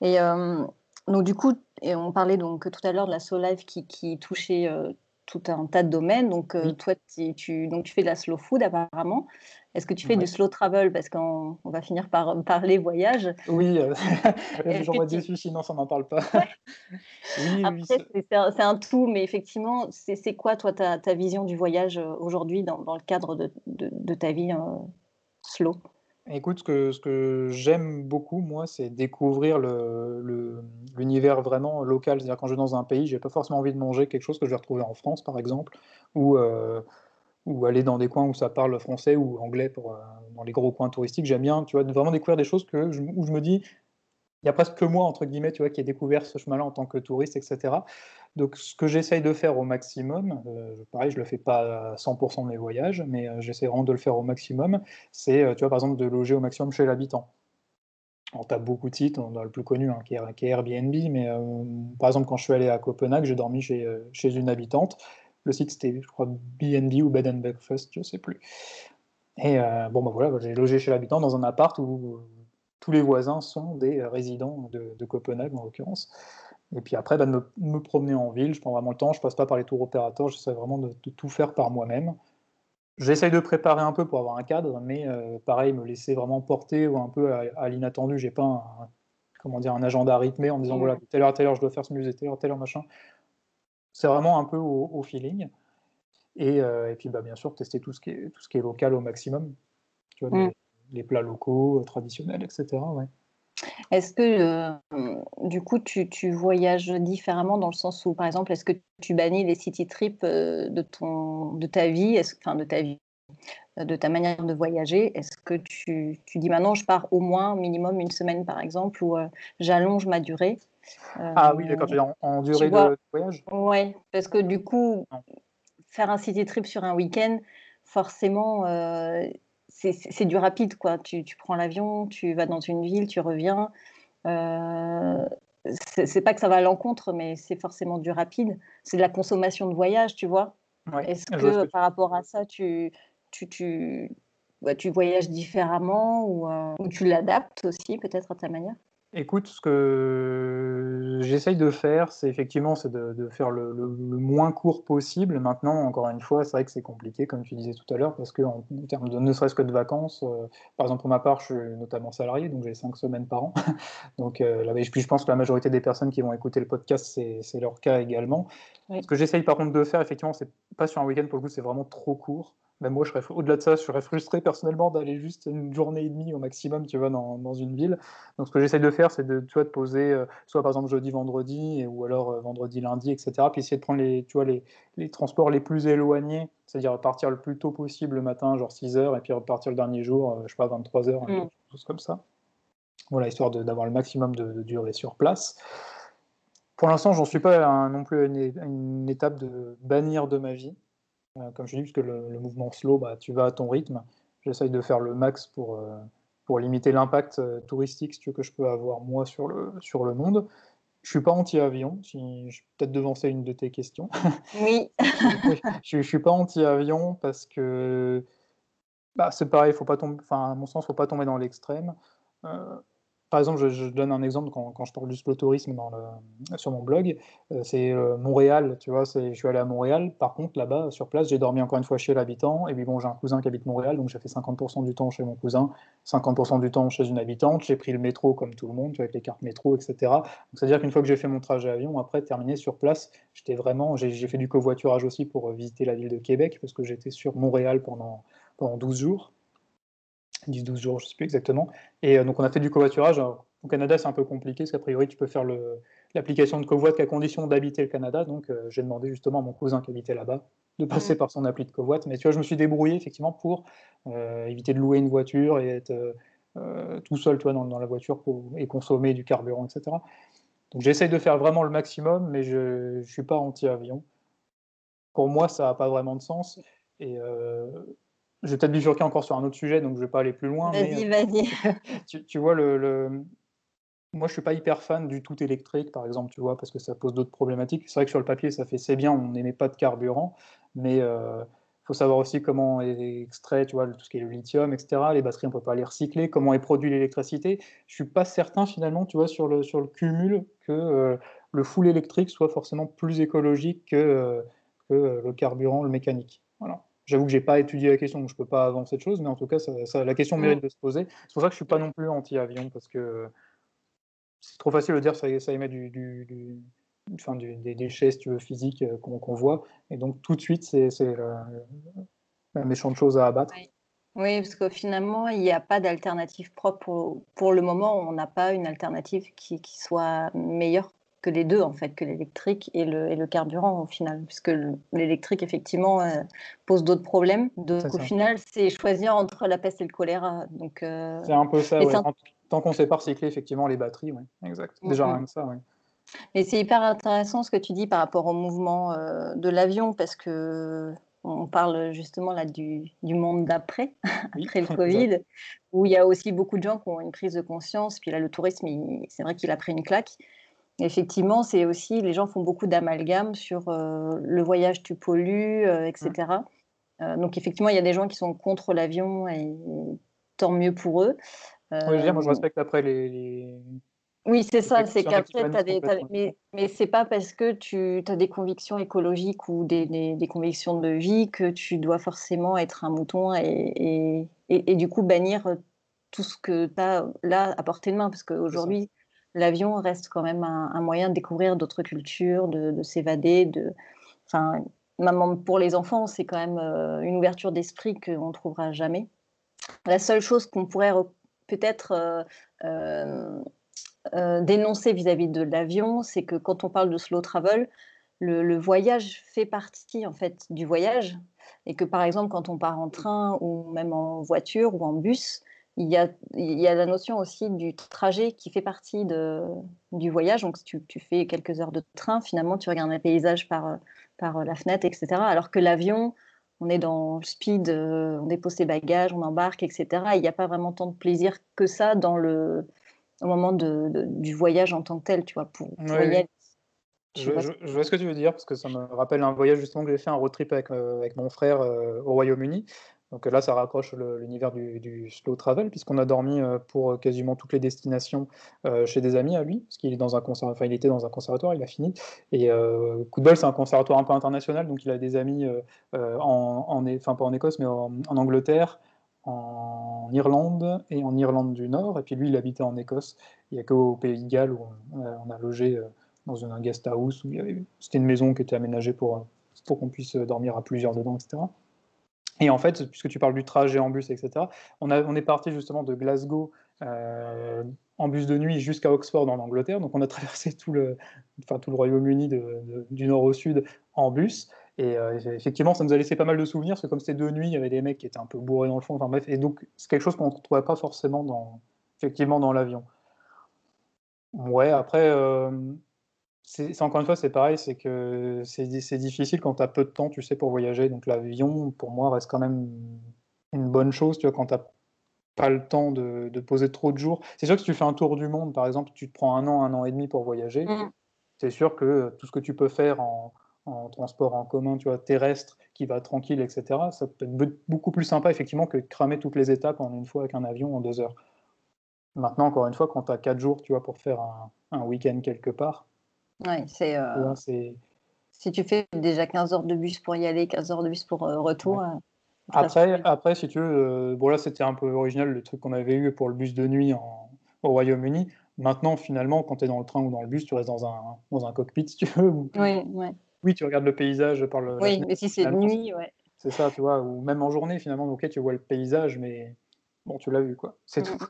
Et euh, donc du coup, et on parlait donc tout à l'heure de la Slow Life qui, qui touchait euh, tout un tas de domaines. Donc euh, toi, tu, donc, tu fais de la slow food apparemment. Est-ce que tu fais du slow travel? Parce qu'on va finir par parler voyage. Oui, euh, j'en vois déçu, sinon ça n'en parle pas. oui, Après, c'est un, tout, mais effectivement, c'est quoi toi ta, ta, vision du voyage aujourd'hui dans, dans, le cadre de, de, de ta vie slow? Écoute, ce que, ce que j'aime beaucoup, moi, c'est découvrir l'univers vraiment local. C'est-à-dire, quand je vais dans un pays, j'ai pas forcément envie de manger quelque chose que je vais retrouver en France, par exemple, ou, euh, aller dans des coins où ça parle français ou anglais euh, dans les gros coins touristiques. J'aime bien, tu vois, vraiment découvrir des choses que où je me dis, il n'y a presque que moi, entre guillemets, tu vois, qui ai découvert ce chemin-là en tant que touriste, etc. Donc, ce que j'essaye de faire au maximum, euh, pareil, je ne le fais pas à 100% de mes voyages, mais euh, j'essaie vraiment de le faire au maximum, c'est, euh, tu vois, par exemple, de loger au maximum chez l'habitant. Tu as beaucoup de sites, on a le plus connu, hein, qui, est, Airbnb, mais par exemple, quand je suis allé à Copenhague, j'ai dormi chez, une habitante. Le site, c'était, je crois, BNB ou Bed and Breakfast, je ne sais plus. Et bon, ben voilà, j'ai logé chez l'habitant dans un appart où tous les voisins sont des résidents de, Copenhague, en l'occurrence. Et puis après, bah, de me, promener en ville, je prends vraiment le temps, je passe pas par les tours opérateurs, j'essaie vraiment de, tout faire par moi-même. J'essaye de préparer un peu pour avoir un cadre, mais euh, pareil, me laisser vraiment porter ou un peu à, à l'inattendu. J'ai pas un, comment dire, un agenda rythmé en disant voilà, telle heure à telle heure je dois faire ce musée, telle heure, telle heure machin. C'est vraiment un peu au, feeling. Et, euh, et puis bah, bien sûr, tester tout ce, qui est, tout ce qui est local au maximum. Tu vois, mm. Les, plats locaux, traditionnels, etc. Ouais. Est-ce que du coup tu, tu, voyages différemment dans le sens où, par exemple, est-ce que tu bannis les city trips de, ton, de ta vie, enfin de ta vie, de ta manière de voyager? Est-ce que tu, tu, dis maintenant je pars au moins minimum une semaine par exemple ou j'allonge ma durée? Ah oui, d'accord, tu en, en durée de voyage? Oui, parce que du coup, faire un city trip sur un week-end, forcément, c'est du rapide, quoi. Tu, tu prends l'avion, tu vas dans une ville, tu reviens. Euh, c'est pas que ça va à l'encontre, mais c'est forcément du rapide. C'est de la consommation de voyage, tu vois. Est-ce que, par rapport à ça, tu, tu, tu, bah, tu voyages différemment ou, euh, ou tu l'adaptes aussi, peut-être à ta manière? Écoute, ce que j'essaye de faire, c'est effectivement c'est de, faire le, moins court possible. Maintenant, encore une fois, c'est vrai que c'est compliqué, comme tu disais tout à l'heure, parce qu'en en termes de ne serait-ce que de vacances, euh, par exemple pour ma part, je suis notamment salarié, donc j'ai cinq semaines par an. donc euh, là, puis je pense que la majorité des personnes qui vont écouter le podcast, c'est leur cas également. Ce que j'essaye par contre de faire, effectivement, c'est pas sur un week-end pour le coup, c'est vraiment trop court. Même moi, je serais, au-delà de ça, je serais frustré personnellement d'aller juste une journée et demie au maximum, tu vois, dans, dans une ville. Donc, ce que j'essaie de faire, c'est de, tu vois, de poser, euh, soit par exemple jeudi, vendredi, ou alors euh, vendredi, lundi, etc. Puis essayer de prendre les, tu vois, les, les transports les plus éloignés, c'est-à-dire partir le plus tôt possible le matin, genre 6 heures, et puis repartir le dernier jour, euh, je sais pas, 23 heures, quelque chose comme ça. Voilà, histoire d'avoir le maximum de, durée sur place. Pour l'instant, j'en suis pas non plus à une, une étape de bannir de ma vie. Euh, comme je dis, puisque le, le mouvement slow, bah, tu vas à ton rythme. J'essaye de faire le max pour, euh, pour limiter l'impact euh, touristique si tu veux, que je peux avoir moi sur le, sur le monde. Je suis pas anti-avion, si je peut-être devancer une de tes questions. Oui. je, ne suis pas anti-avion parce que bah, c'est pareil, faut pas tomber, enfin à mon sens, faut pas tomber dans l'extrême. Par exemple, je, donne un exemple quand, je parle du tourisme dans le, sur mon blog, euh, c'est euh, Montréal, tu vois, je suis allé à Montréal, par contre là-bas, sur place, j'ai dormi encore une fois chez l'habitant, et puis bon, j'ai un cousin qui habite Montréal, donc j'ai fait 50% du temps chez mon cousin, 50% du temps chez une habitante, j'ai pris le métro comme tout le monde, avec les cartes métro, etc. C'est-à-dire qu'une fois que j'ai fait mon trajet avion, après, terminé sur place, j'étais vraiment, j'ai fait du covoiturage aussi pour euh, visiter la ville de Québec, parce que j'étais sur Montréal pendant, pendant 12 jours. 10-12 jours, je ne sais plus exactement. Et euh, donc on a fait du covoiturage. au Canada, c'est un peu compliqué, parce qu'a priori, tu peux faire l'application de covoit qu'à condition d'habiter le Canada. Donc euh, j'ai demandé justement à mon cousin qui habitait là-bas de passer par son appli de covoit. Mais tu vois, je me suis débrouillé effectivement pour euh, éviter de louer une voiture et être tout seul tu vois, dans, la voiture pour, et consommer du carburant, etc. Donc j'essaye de faire vraiment le maximum, mais je ne suis pas anti-avion. Pour moi, ça n'a pas vraiment de sens. Et vais peut-être bifurquer encore sur un autre sujet, donc je ne vais pas aller plus loin. Vas-y, vas-y. tu, vois, le, moi, je ne suis pas hyper fan du tout électrique, par exemple, tu vois, parce que ça pose d'autres problématiques. C'est vrai que sur le papier, ça fait c'est bien, on n'émet pas de carburant, mais il euh, faut savoir aussi comment est extrait, tu vois, tout ce qui est le lithium, etc. Les batteries, on ne peut pas les recycler. Comment est produit l'électricité? Je ne suis pas certain, finalement, tu vois, sur le, sur le cumul, que euh, le full électrique soit forcément plus écologique que, euh, que le carburant, le mécanique. Voilà. J'avoue que j'ai pas étudié la question, donc je peux pas avancer de choses, mais en tout cas, ça, la question mérite de se poser. C'est pour ça que je suis pas non plus anti-avion, parce que c'est trop facile de dire ça, ça émet du, du, enfin, des déchets, si tu veux, physiques euh, qu'on voit, et donc tout de suite, c'est la, la, méchante chose à abattre. Oui. parce que finalement, il n'y a pas d'alternative propre. Pour, pour, le moment, on n'a pas une alternative qui, qui, soit meilleure que les deux, en fait, que l'électrique et le, et le, carburant, au final. Puisque l'électrique, effectivement, euh, pose d'autres problèmes. Donc, au final, c'est choisir entre la peste et le choléra. Donc, euh, C'est un peu ça, ouais. Tant qu'on ne sait pas recycler, effectivement, les batteries, oui, exact. Déjà, rien que ça, oui. Mais c'est hyper intéressant ce que tu dis par rapport au mouvement euh, de l'avion, parce que on parle justement là du, du monde d'après, après le Covid, où il y a aussi beaucoup de gens qui ont une prise de conscience. Puis là, le tourisme, c'est vrai qu'il a pris une claque. Effectivement, c'est aussi, les gens font beaucoup d'amalgames sur euh, le voyage tu pollues, euh, etc. Mmh. Euh, donc effectivement, il y a des gens qui sont contre l'avion et tant mieux pour eux. oui, je moi je respecte après les... Oui, c'est ça, c'est qu'après, mais mais c'est pas parce que tu as des convictions écologiques ou des, des, convictions de vie que tu dois forcément être un mouton et, et, et, du coup bannir tout ce que tu as là à portée de main. Parce qu'aujourd'hui, l'avion reste quand même un, moyen de découvrir d'autres cultures, de, s'évader. De, enfin, pour les enfants, c'est quand même euh, une ouverture d'esprit qu'on ne trouvera jamais. La seule chose qu'on pourrait peut-être dénoncer vis-à-vis de l'avion, c'est que quand on parle de slow travel, le, voyage fait partie en fait du voyage et que par exemple quand on part en train ou même en voiture ou en bus, il y a, il y a la notion aussi du trajet qui fait partie de, du voyage. Donc si tu, tu, fais quelques heures de train, finalement tu regardes un paysage par, par la fenêtre, etc. Alors que l'avion, on est dans le speed, euh, on dépose ses bagages, on embarque, etc. il n'y a pas vraiment tant de plaisir que ça dans le, au moment de, du voyage en tant que tel, tu vois, pour, pour je, vois ce que tu veux dire, parce que ça me rappelle un voyage justement que j'ai fait, un road trip avec, euh, avec mon frère euh, au Royaume-Uni. Donc là, ça raccroche l'univers du, slow travel, puisqu'on a dormi euh, pour quasiment toutes les destinations chez des amis à lui, parce qu'il enfin, était dans un conservatoire, il a fini. Et coup de bol, c'est un conservatoire un peu international, donc il a des amis en, en, enfin pas en Écosse, mais en, Angleterre, en Irlande et en Irlande du Nord. Et puis lui, il habitait en Écosse. Il n'y a qu'au Pays de Galles où on a logé dans un guest house où c'était une maison qui était aménagée pour, pour qu'on puisse dormir à plusieurs dedans, etc. Et en fait, puisque tu parles du trajet en bus, etc., on, a, on est parti justement de Glasgow euh, en bus de nuit jusqu'à Oxford en Angleterre. Donc on a traversé tout le, enfin, le Royaume-Uni du nord au sud en bus. Et euh, effectivement, ça nous a laissé pas mal de souvenirs, parce que comme c'était deux nuits, il y avait des mecs qui étaient un peu bourrés dans le fond. Enfin bref, et donc c'est quelque chose qu'on ne trouvait pas forcément dans, effectivement dans l'avion. Ouais, après, euh, c'est encore une fois, c'est pareil, c'est que c'est difficile quand tu as peu de temps, tu sais, pour voyager. Donc l'avion, pour moi, reste quand même une bonne chose, tu vois, quand tu n'as pas le temps de, poser trop de jours. C'est sûr que si tu fais un tour du monde, par exemple, tu te prends un an, un an et demi pour voyager, mmh. c'est sûr que tout ce que tu peux faire en, transport en commun, tu vois, terrestre, qui va tranquille, etc., ça peut être beaucoup plus sympa, effectivement, que cramer toutes les étapes en une fois avec un avion en deux heures. Maintenant, encore une fois, quand tu as quatre jours, tu vois, pour faire un, un week-end quelque part, Ouais, euh, c'est, si tu fais déjà 15 heures de bus pour y aller, 15 heures de bus pour euh, retour. Euh, après, après, si tu veux, bon là c'était un peu original le truc qu'on avait eu pour le bus de nuit au Royaume-Uni. Maintenant, finalement, quand tu es dans le train ou dans le bus, tu restes dans un, dans un cockpit si tu veux. Oui, ouais. oui, tu regardes le paysage par le. Oui, mais si c'est nuit, ouais. C'est ça, tu vois, ou même en journée finalement, ok, tu vois le paysage, mais bon, tu l'as vu quoi, c'est mmh, tout.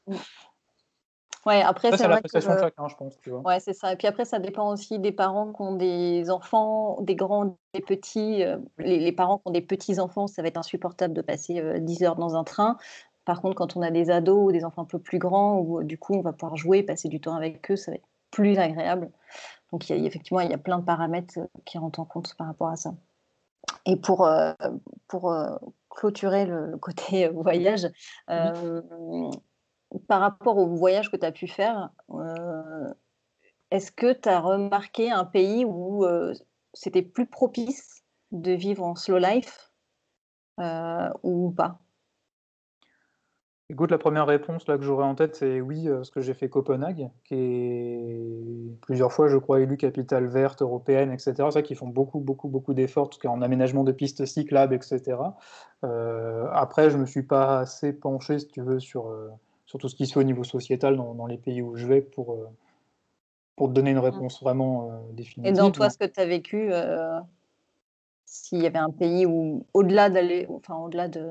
Ouais, après, c'est l'appréciation de chacun, je pense. Tu vois. Ouais, c'est ça. Et puis après, ça dépend aussi des parents qui ont des enfants, des grands, des petits. Euh, les, parents qui ont des petits-enfants, ça va être insupportable de passer 10 euh, heures dans un train. Par contre, quand on a des ados ou des enfants un peu plus grands, où du coup, on va pouvoir jouer, passer du temps avec eux, ça va être plus agréable. Donc, il y a, effectivement, il y a plein de paramètres euh, qui rentrent en compte par rapport à ça. Et pour, pour clôturer le, côté voyage, par rapport au voyage que tu as pu faire, euh, est-ce que tu as remarqué un pays où euh, c'était plus propice de vivre en slow life euh, ou pas? Écoute, la première réponse là que j'aurais en tête, c'est oui, parce que j'ai fait Copenhague, qui est plusieurs fois, je crois, élu capitale verte européenne, etc. Ça, qui font beaucoup, beaucoup, beaucoup d'efforts, tout cas en aménagement de pistes cyclables, etc. après, je me suis pas assez penché, si tu veux, sur sur tout ce qui se fait au niveau sociétal dans, les pays où je vais pour, euh, pour te donner une réponse vraiment euh, définitive. Et dans toi, ce que tu as vécu, euh, s'il y avait un pays où, au-delà d'aller, enfin, au-delà de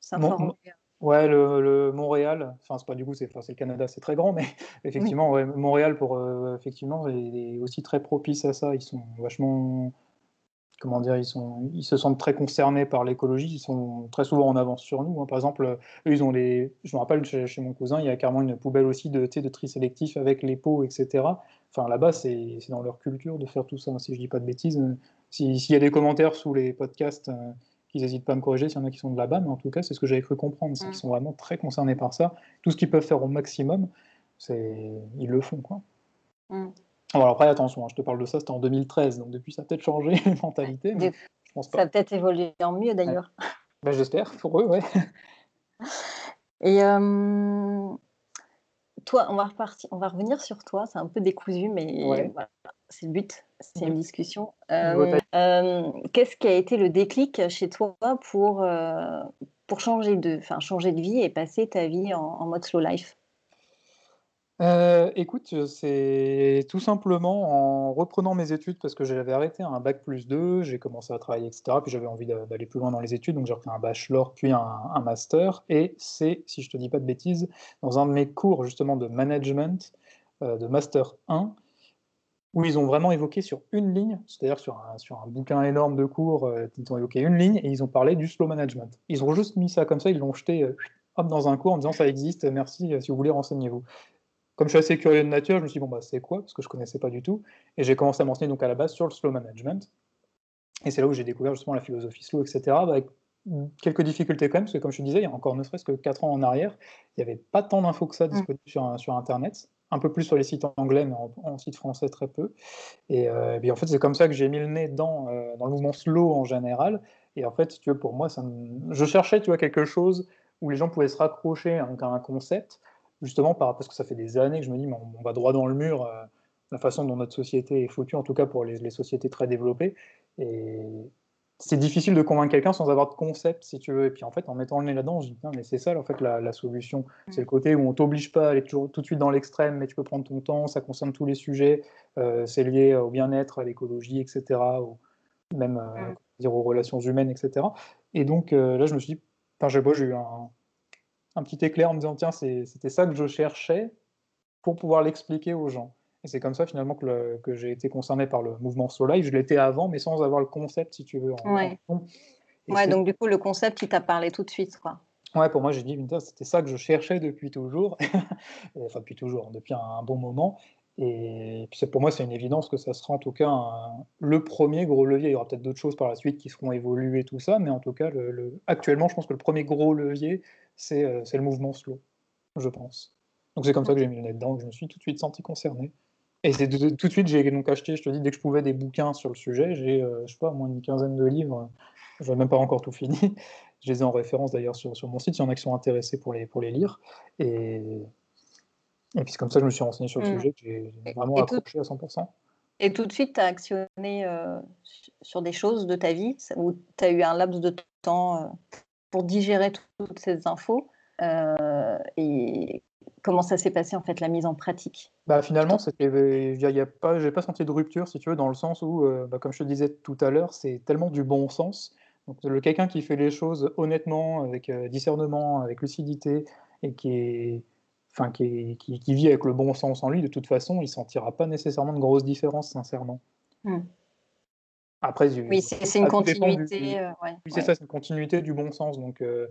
s'informer. Ouais, le, Montréal, enfin, c'est pas du coup, c'est le Canada, c'est très grand, mais effectivement, Montréal, pour, effectivement, est, aussi très propice à ça. Ils sont vachement comment dire, ils, sont, ils se sentent très concernés par l'écologie, ils sont très souvent en avance sur nous. Hein. Par exemple, eux, ils ont les, je me rappelle chez, mon cousin, il y a carrément une poubelle aussi de, de tri sélectif avec les pots, etc. Enfin, là-bas, c'est dans leur culture de faire tout ça, si je dis pas de bêtises. S'il y a des commentaires sous les podcasts, euh, qu'ils n'hésitent pas à me corriger s'il y en a qui sont de là-bas, mais en tout cas, c'est ce que j'avais cru comprendre, c'est qu'ils sont vraiment très concernés par ça. Tout ce qu'ils peuvent faire au maximum, ils le font. Quoi. Mm. Alors après, attention, hein, je te parle de ça, c'était en 2013, donc depuis ça a peut-être changé les mentalités. Ça a peut-être évolué en mieux d'ailleurs. Ben, j'espère, pour eux, ouais. Et euh, toi, on va, repartir, on va revenir sur toi, c'est un peu décousu, mais c'est le but, c'est une discussion. Euh, euh, qu'est-ce qui a été le déclic chez toi pour, pour changer, de, changer de vie et passer ta vie en mode slow life? Heu, écoute, c'est tout simplement en reprenant mes études parce que j'avais arrêté un bac+2, j'ai commencé à travailler et cetera, puis j'avais envie d'a d'aller plus loin dans les études, donc j'ai repris un bachelor puis un master et c'est, si je te dis pas de bêtises, dans un de mes cours justement de management, heu, de master 1, où ils ont vraiment évoqué sur une ligne, c'est-à-dire sur un sur un bouquin énorme de cours, heu, ils ont évoqué une ligne et ils ont parlé du slow management. Ils ont juste mis ça comme ça, ils l'ont jeté, dans un cours en disant: «Ça existe, merci, si vous voulez renseignez-vous». Comme je suis assez curieux de nature, je me suis dit: «Bon, bah, c'est quoi?» parce que je connaissais pas du tout et j'ai commencé à m'enseigner donc à la base sur le slow management et c'est là où j'ai découvert justement la philosophie slow et cetera, bah, avec, quelques difficultés quand même, parce que comme je te disais, il y a encore ne serait-ce que 4 ans en arrière, il y avait pas tant d'infos que ça Mmh. disponibles sur sur internet. Un peu plus sur les sites anglais, mais en en site français très peu et puis en fait, c'est comme ça que j'ai mis le nez dans, heu, dans le mouvement slow en général et en fait, tu veux, pour moi, ça me je cherchais, tu vois, quelque chose où les gens pouvaient se raccrocher à un concept Justement par parce que ça fait des années que je me dis: «Mais on va droit dans le mur, heu, la façon dont notre société est foutue», en tout cas pour les les sociétés très développées et c'est difficile de convaincre quelqu'un sans avoir de concept, si tu veux et puis en fait, en mettant le nez là-dedans, je dis: «Putain, mais c'est ça, en fait, la la solution». C'est Mmh. le côté où on t'oblige pas à aller toujours tout de suite dans l'extrême, mais tu peux prendre ton temps, ça concerne tous les sujets, heu, c'est lié au bien-être, à l'écologie et cetera, au même, Mmh. comment dire, aux relations humaines et cetera et donc là, je me suis dit enfin, j'ai eu un un petit éclair en me disant: «Tiens, c'était ça que je cherchais pour pouvoir l'expliquer aux gens» et c'est comme ça finalement que le que j'ai été concerné par le mouvement Slow Life. Je l'étais avant, mais sans avoir le concept, si tu veux, en Ouais. Ouais, donc du coup, le concept, il t'a parlé tout de suite, quoi? ouais, pour moi, j'ai dit: «Putain, c'était ça que je cherchais depuis toujours» enfin depuis toujours, depuis un bon moment et puis pour moi, c'est une évidence que ça sera en tout cas un le premier gros levier. Il y aura peut-être d'autres choses par la suite qui seront évoluées, tout ça, mais en tout cas, le le actuellement, je pense que le premier gros levier, c'est, heu, c'est le mouvement slow. Je pense. Donc c'est comme ça que j'ai mis le nez dedans, que je me suis tout de suite senti concerné et c'est tout de suite, j'ai donc acheté, je te dis, dès que je pouvais des bouquins sur le sujet. J'ai, heu, je sais pas, moins une quinzaine de livres, je n'ai même pas encore tout fini. Je les ai en référence d'ailleurs sur sur mon site, il y en a qui sont intéressés pour les pour les lire et et puis c'est comme ça que je me suis renseigné sur le Mmh sujet, j'ai vraiment et tout accroché à 100 et tout de suite, tu as actionné, su sur des choses de ta vie? Ou tu as eu un laps de temps, pour digérer toutes ces infos? Heu et comment ça s'est passé, en fait, la mise en pratique? Bah, finalement, y a pas j'ai pas senti de rupture, si tu veux, dans le sens où, heu, bah, comme je te disais tout à l'heure, c'est tellement du bon sens. Donc le quelqu'un qui fait les choses honnêtement, avec, heu, discernement, avec lucidité et qui est enfin qui est qui qui vit avec le bon sens en lui, de toute façon, il sentira pas nécessairement de grosses différences, sincèrement. mmh. Après, je Oui, c'est une du continuité, ouais, oui, c'est ouais. ça, c'est une continuité du bon sens, donc heu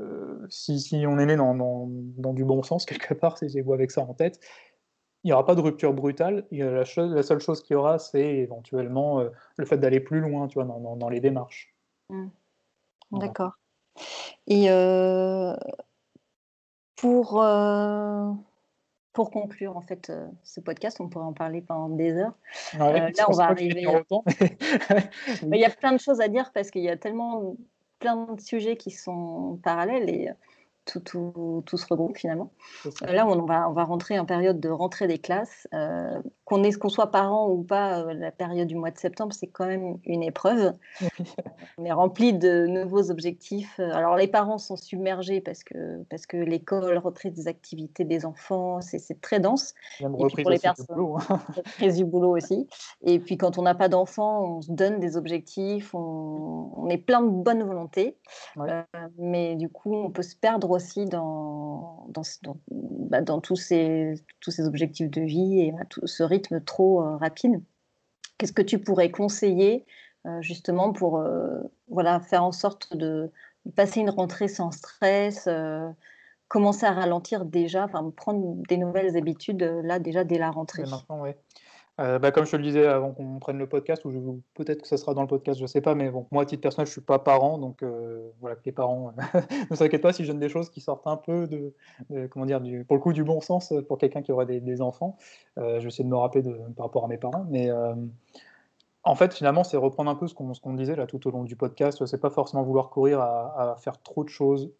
heu, si si on est né dans dans dans du bon sens quelque part, si vous avec ça en tête, Il n'y aura pas de rupture brutale, il y a la chose la seule chose qu'il y aura, c'est éventuellement, le fait d'aller plus loin, tu vois? Dans les démarches. Mmh. Voilà. D'accord et pour, pour conclure, en fait, heu, ce podcast, on pourrait en parler pendant des heures. Ouais, je là, on va arriver il y a plein de choses à dire parce qu'il y a tellement plein de sujets qui sont parallèles et heu, tout tout tout se regroupe finalement. Heu, là, on va on va rentrer en période de rentrée des classes, heu, qu'on est qu'on soit parent ou pas, heu, la période du mois de septembre, c'est quand même une épreuve. On est rempli de nouveaux objectifs, heu, alors les parents sont submergés parce que parce que l'école, reprise des activités des enfants, c'est c'est très dense. Même et puis pour les aussi du personnes boulot, hein. reprise du boulot aussi. Et puis quand on n'a pas d'enfants, on se donne des objectifs, on on est plein de bonne volonté, Ouais, mais du coup, on peut se perdre aussi dans dans bah, dans tous ces tous ces objectifs de vie et bah, ce rythme trop, heu, rapide. Qu'est-ce que tu pourrais conseiller, heu, justement pour, heu, voilà, faire en sorte de passer une rentrée sans stress, commencer à ralentir déjà, prendre des nouvelles habitudes, là déjà dès la rentrée? Heu, bah, comme je te le disais avant qu'on prenne le podcast ou peut-être que ça sera dans le podcast, je sais pas, mais bon, moi, à titre personnel, je suis pas parent, donc heu, voilà, que les parents, ne s'inquiètent pas si je donne des choses qui sortent un peu de comment dire? Du pour le coup, du bon sens, pour quelqu'un qui aurait des enfants. Je vais essayer de me rappeler par rapport à mes parents, mais En fait, finalement, c'est reprendre un peu ce qu'on disait là tout au long du podcast, c'est pas forcément vouloir courir à faire trop de choses,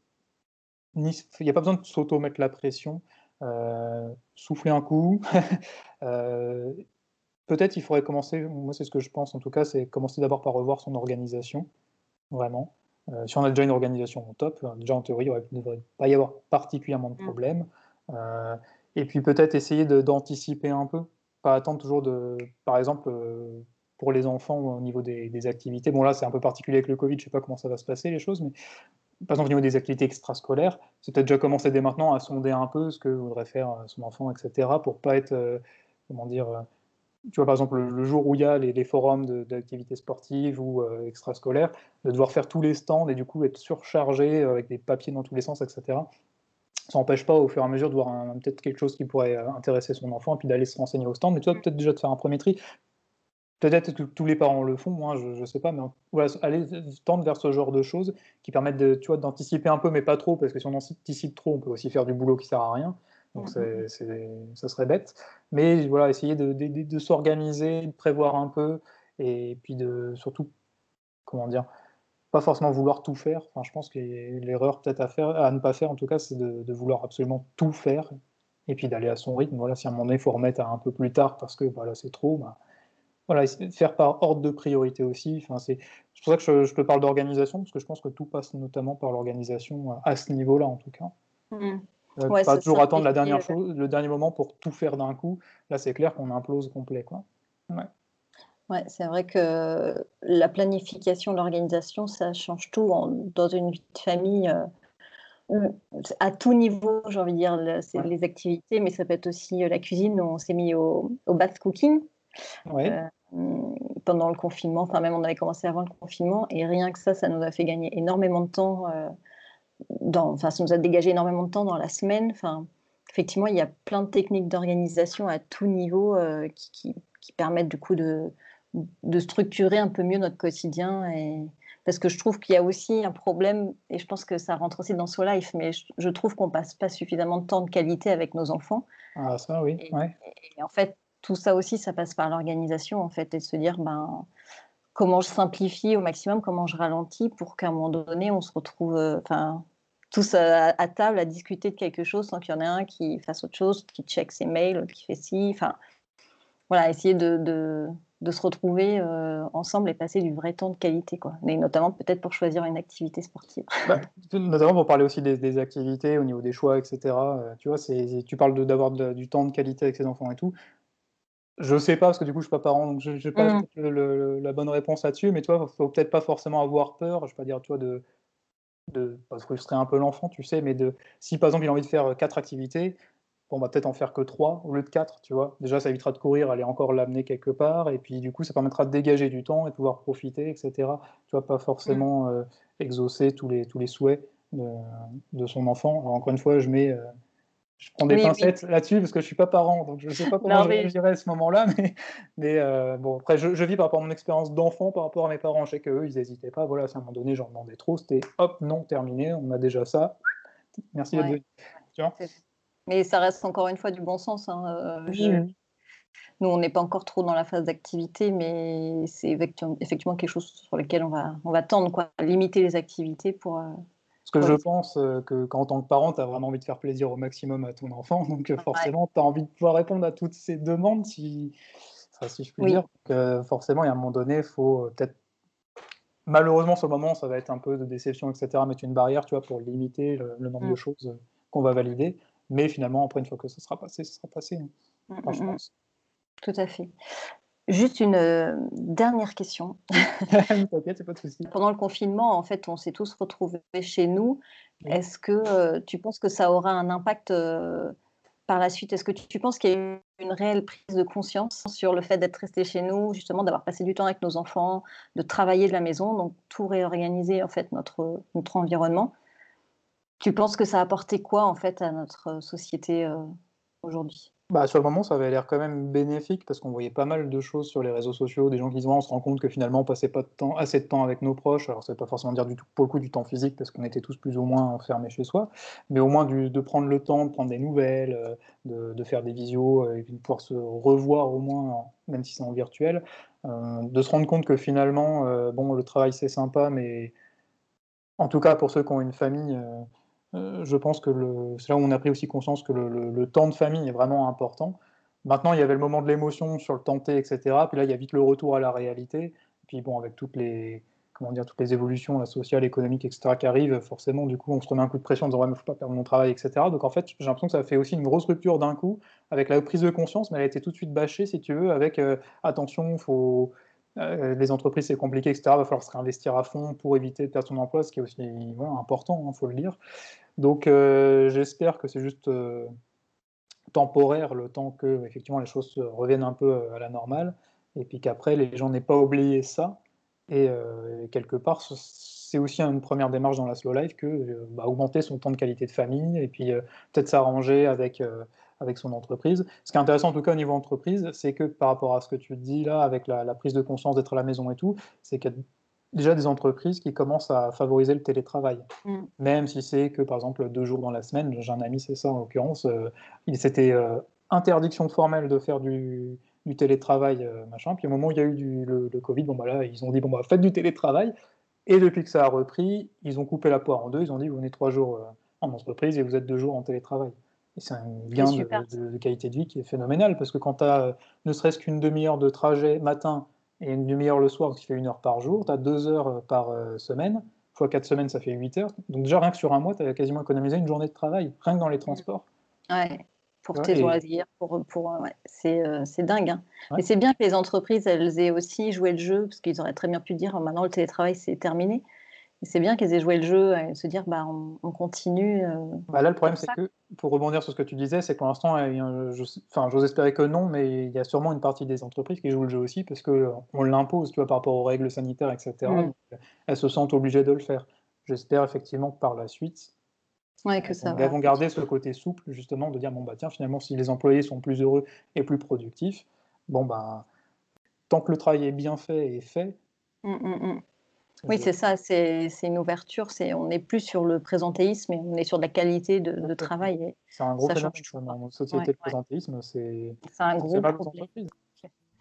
il y a pas besoin de s'auto-mettre la pression, souffler un coup, peut-être il faudrait commencer, moi c'est ce que je pense en tout cas, c'est commencer d'abord par revoir son organisation, vraiment. Heu, si on a déjà une organisation, top, heu, déjà en théorie, il ne devrait pas y avoir particulièrement de Mmh. problèmes, heu Et puis peut-être essayer d'anticiper un peu, pas attendre toujours de, par exemple, euh, pour les enfants au niveau des, activités. Bon là c'est un peu particulier avec le Covid, je sais pas comment ça va se passer les choses, mais par exemple au niveau des activités extrascolaires, c'est peut-être déjà commencer dès maintenant à sonder un peu ce que voudrait faire euh, son enfant, etc. pour pas être, euh, comment dire, tu vois, par exemple, le, jour où il y a les, forums d'activités sportives ou extrascolaires, de devoir faire tous les stands et du coup être surchargé avec des papiers dans tous les sens, etc ça n'empêche pas au fur et à mesure de voir peut-être quelque chose qui pourrait euh, intéresser son enfant et puis d'aller se renseigner au stand. Mais tu vois, peut-être déjà de faire un premier tri. Peut-être que tous les parents le font, moi je ne sais pas, mais voilà, aller tendre vers ce genre de choses qui permettent d'anticiper un peu, mais pas trop, parce que si on anticipe trop, on peut aussi faire du boulot qui sert à rien. Donc mmh ça serait bête. Mais voilà, essayer de, de s'organiser, de prévoir un peu, et puis de surtout, comment dire, pas forcément vouloir tout faire. Enfin, je pense que l'erreur peut-être à faire, à ne pas faire en tout cas, c'est de, vouloir absolument tout faire et puis d'aller à son rythme. Voilà, si à un moment donné, il faut remettre à un peu plus tard parce que voilà, c'est trop, bah, voilà, faire par ordre de priorité aussi. Enfin, c'est pour ça que je, te parle d'organisation, parce que je pense que tout passe notamment par l'organisation à ce niveau-là, en tout cas. Mmh. Euh, pas toujours attendre la dernière chose, le dernier moment pour tout faire d'un coup. Là, c'est clair qu'on implose complet. Quoi. Ouais. Ouais, c'est vrai que la planification, l'organisation, ça change tout dans une vie de famille. Euh, à tout niveau, j'ai envie de dire, c'est les activités, mais ça peut être aussi euh, la cuisine. On s'est mis au, au bath cooking euh, pendant le confinement. Enfin, même on avait commencé avant le confinement, et rien que ça, ça nous a fait gagner énormément de temps. Dans, enfin, ça nous a dégagé énormément de temps dans la semaine. Enfin, effectivement, il y a plein de techniques d'organisation à tout niveau qui, qui, permettent du coup de, de structurer un peu mieux notre quotidien. Et... Parce que je trouve qu'il y a aussi un problème, et je pense que ça rentre aussi dans So Life, mais je, trouve qu'on passe pas suffisamment de temps de qualité avec nos enfants. Ah, ça, oui. Et, en fait, tout ça aussi, ça passe par l'organisation, en fait, et de se dire, ben, comment je simplifie au maximum, comment je ralentis pour qu'à un moment donné, on se retrouve, euh, enfin, tous à, table à discuter de quelque chose sans qu'il y en ait un qui fasse autre chose, qui check ses mails, qui fait ci, enfin, voilà, essayer de de se retrouver euh, ensemble et passer du vrai temps de qualité, quoi. Mais notamment peut-être pour choisir une activité sportive. Bah, notamment pour parler aussi des, activités au niveau des choix, etc. Euh, tu vois, c'est, tu parles d'avoir du temps de qualité avec ses enfants et tout. Je sais pas parce que du coup je suis pas parent, donc je n'ai pas mmh. la bonne réponse là-dessus. Mais toi, faut peut-être pas forcément avoir peur. Je vais pas dire toi de de pas frustrer un peu l'enfant, tu sais, mais de si par exemple il a envie de faire quatre activités, on va peut-être en faire que 3 au lieu de 4, tu vois. Déjà, ça évitera de courir, aller encore l'amener quelque part, et puis du coup, ça permettra de dégager du temps et de pouvoir profiter, etc. Tu vois, pas forcément mm. euh, exaucer tous les, tous les souhaits de, son enfant. Alors, encore une fois, je mets... Euh, je prends des pincettes là-dessus parce que je suis pas parent, donc je ne sais pas comment je réagirais à ce moment-là. Mais, mais euh, bon, après, je, vis par rapport à mon expérience d'enfant par rapport à mes parents. Je sais qu'eux, ils n'hésitaient pas. Voilà, à un moment donné, j'en demandais trop. C'était hop, non, terminé, on a déjà ça. Merci ouais. Tu vois mais ça reste encore une fois du bon sens. Hein, euh, nous, on n'est pas encore trop dans la phase d'activité, mais c'est effectivement quelque chose sur lequel on va, on va tendre, quoi, limiter les activités pour. Euh, Parce que je pense euh, que quand en tant que parent, tu as vraiment envie de faire plaisir au maximum à ton enfant, donc forcément, tu as envie de pouvoir répondre à toutes ces demandes, si, si je puis dire. forcément, il y a un moment donné, il faut peut-être malheureusement, sur le moment, ça va être un peu de déception, etc., mettre une barrière, tu vois, pour limiter le, nombre de mmh. choses qu'on va valider. Mais finalement, après, une fois que ça sera passé, ça sera passé. Mmh. Tout à fait. Juste une euh, dernière question. T'inquiète, c'est pas de souci. Pendant le confinement, en fait, on s'est tous retrouvés chez nous. Est-ce que euh, tu penses que ça aura un impact euh, par la suite? Est-ce que tu, penses qu'il y a eu une réelle prise de conscience sur le fait d'être resté chez nous, justement, d'avoir passé du temps avec nos enfants, de travailler de la maison, donc tout réorganiser en fait notre, notre environnement? Tu penses que ça a apporté quoi en fait à notre société aujourd'hui? Bah, sur le moment, ça avait l'air quand même bénéfique parce qu'on voyait pas mal de choses sur les réseaux sociaux, des gens qui disaient on se rend compte que finalement on passait pas de temps, assez de temps avec nos proches. Alors ça veut pas forcément dire du tout pour le coup du temps physique parce qu'on était tous plus ou moins enfermés chez soi, mais au moins de prendre le temps de prendre des nouvelles, euh, de, faire des visios et de pouvoir se revoir au moins, même si c'est en virtuel, de se rendre compte que finalement bon le travail c'est sympa, mais en tout cas pour ceux qui ont une famille euh, je pense que c'est là où on a pris aussi conscience que le, temps de famille est vraiment important. Maintenant, il y avait le moment de l'émotion sur le tenter, etc. Puis là, il y a vite le retour à la réalité. Puis bon, avec toutes les, comment dire, toutes les évolutions la sociale, économique, etc., qui arrivent, forcément, du coup, on se remet un coup de pression en disant, ouais, mais faut pas perdre mon travail, etc. Donc, en fait, j'ai l'impression que ça fait aussi une grosse rupture d'un coup, avec la prise de conscience, mais elle a été tout de suite bâchée, si tu veux, avec, euh, attention, faut, euh, les entreprises, c'est compliqué, etc. Il va falloir se réinvestir à fond pour éviter de perdre son emploi, ce qui est aussi important, il hein, faut le dire. Donc, euh, j'espère que c'est juste temporaire, le temps que, effectivement, les choses reviennent un peu à la normale, et puis qu'après, les gens n'aient pas oublié ça, euh, et, quelque part, c'est aussi une première démarche dans la slow life que euh, bah, augmenter son temps de qualité de famille et puis euh, peut-être s'arranger avec, avec son entreprise. Ce qui est intéressant en tout cas au niveau entreprise, c'est que par rapport à ce que tu dis là, avec la, prise de conscience d'être à la maison et tout, c'est qu'il y a déjà des entreprises qui commencent à favoriser le télétravail. Mm. Même si c'est que par exemple deux jours dans la semaine, j'ai un ami, c'est ça en l'occurrence, il c'était interdiction formelle de faire du, du télétravail, euh, machin. Puis au moment où il y a eu du, le, Covid, bon, bah là, ils ont dit, bon, bah, faites du télétravail. Et depuis que ça a repris, ils ont coupé la poire en deux. Ils ont dit, vous venez trois jours euh, en entreprise et vous êtes deux jours en télétravail. Et c'est un gain de, qualité de vie qui est phénoménal, parce que quand tu as euh, ne serait-ce qu'une demi-heure de trajet matin et une demi-heure le soir, qui fait une heure par jour, tu as deux heures par semaine, fois quatre semaines, ça fait huit heures. Donc déjà, rien que sur un mois, tu as quasiment économisé une journée de travail, rien que dans les transports. Ouais pour tes loisirs. Pour, pour, ouais, c'est, dingue. Hein. Et c'est bien que les entreprises, elles aient aussi joué le jeu, parce qu'ils auraient très bien pu dire maintenant le télétravail, c'est terminé. Et c'est bien qu'elles aient joué le jeu et se dire bah, on, continue. Euh, bah là, le problème, c'est que, pour rebondir sur ce que tu disais, c'est que pour l'instant, enfin, j'ose espérer que non, mais il y a sûrement une partie des entreprises qui jouent le jeu aussi parce qu'on l'impose, tu vois, par rapport aux règles sanitaires, etc. Mm. elles se sentent obligées de le faire. J'espère effectivement que par la suite, Ouais, que ça vont garder ce côté souple, justement, de dire bon, bah tiens, finalement, si les employés sont plus heureux et plus productifs, bon, bah, tant que le travail est bien fait et fait. Mmh, mmh. Oui, c'est ça, c'est une ouverture. On n'est plus sur le présentéisme, mais on est sur de la qualité de, travail. C'est un gros phénomène. Dans notre société, le présentéisme, c'est un gros problème.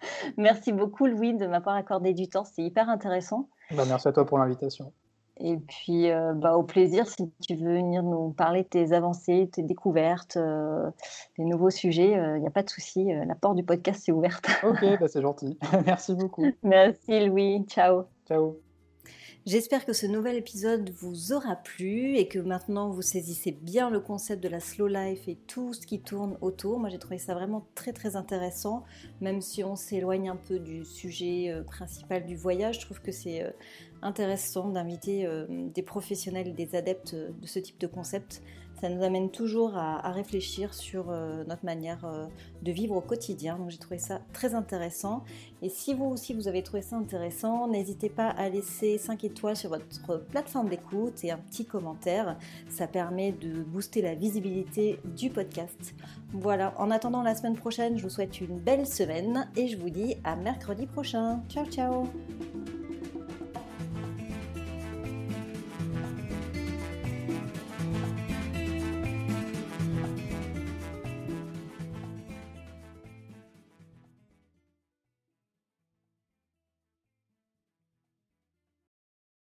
Merci beaucoup, Louis, de m'avoir accordé du temps. C'est hyper intéressant. Bah, merci à toi pour l'invitation. Et puis, euh, bah, au plaisir, si tu veux venir nous parler de tes avancées, tes découvertes, euh, des nouveaux sujets, il euh, n'y a pas de souci. la porte du podcast est ouverte. ok, bah, c'est gentil. Merci beaucoup. Merci, Louis. Ciao. Ciao. J'espère que ce nouvel épisode vous aura plu et que maintenant vous saisissez bien le concept de la slow life et tout ce qui tourne autour. Moi j'ai trouvé ça vraiment très très intéressant, même si on s'éloigne un peu du sujet principal du voyage. Je trouve que c'est intéressant d'inviter euh, des professionnels et des adeptes euh, de ce type de concept. Ça nous amène toujours à, réfléchir sur euh, notre manière de vivre au quotidien. Donc j'ai trouvé ça très intéressant. Et si vous aussi vous avez trouvé ça intéressant, n'hésitez pas à laisser 5 étoiles sur votre plateforme d'écoute et un petit commentaire. Ça permet de booster la visibilité du podcast. Voilà, en attendant la semaine prochaine, je vous souhaite une belle semaine et je vous dis à mercredi prochain. Ciao ciao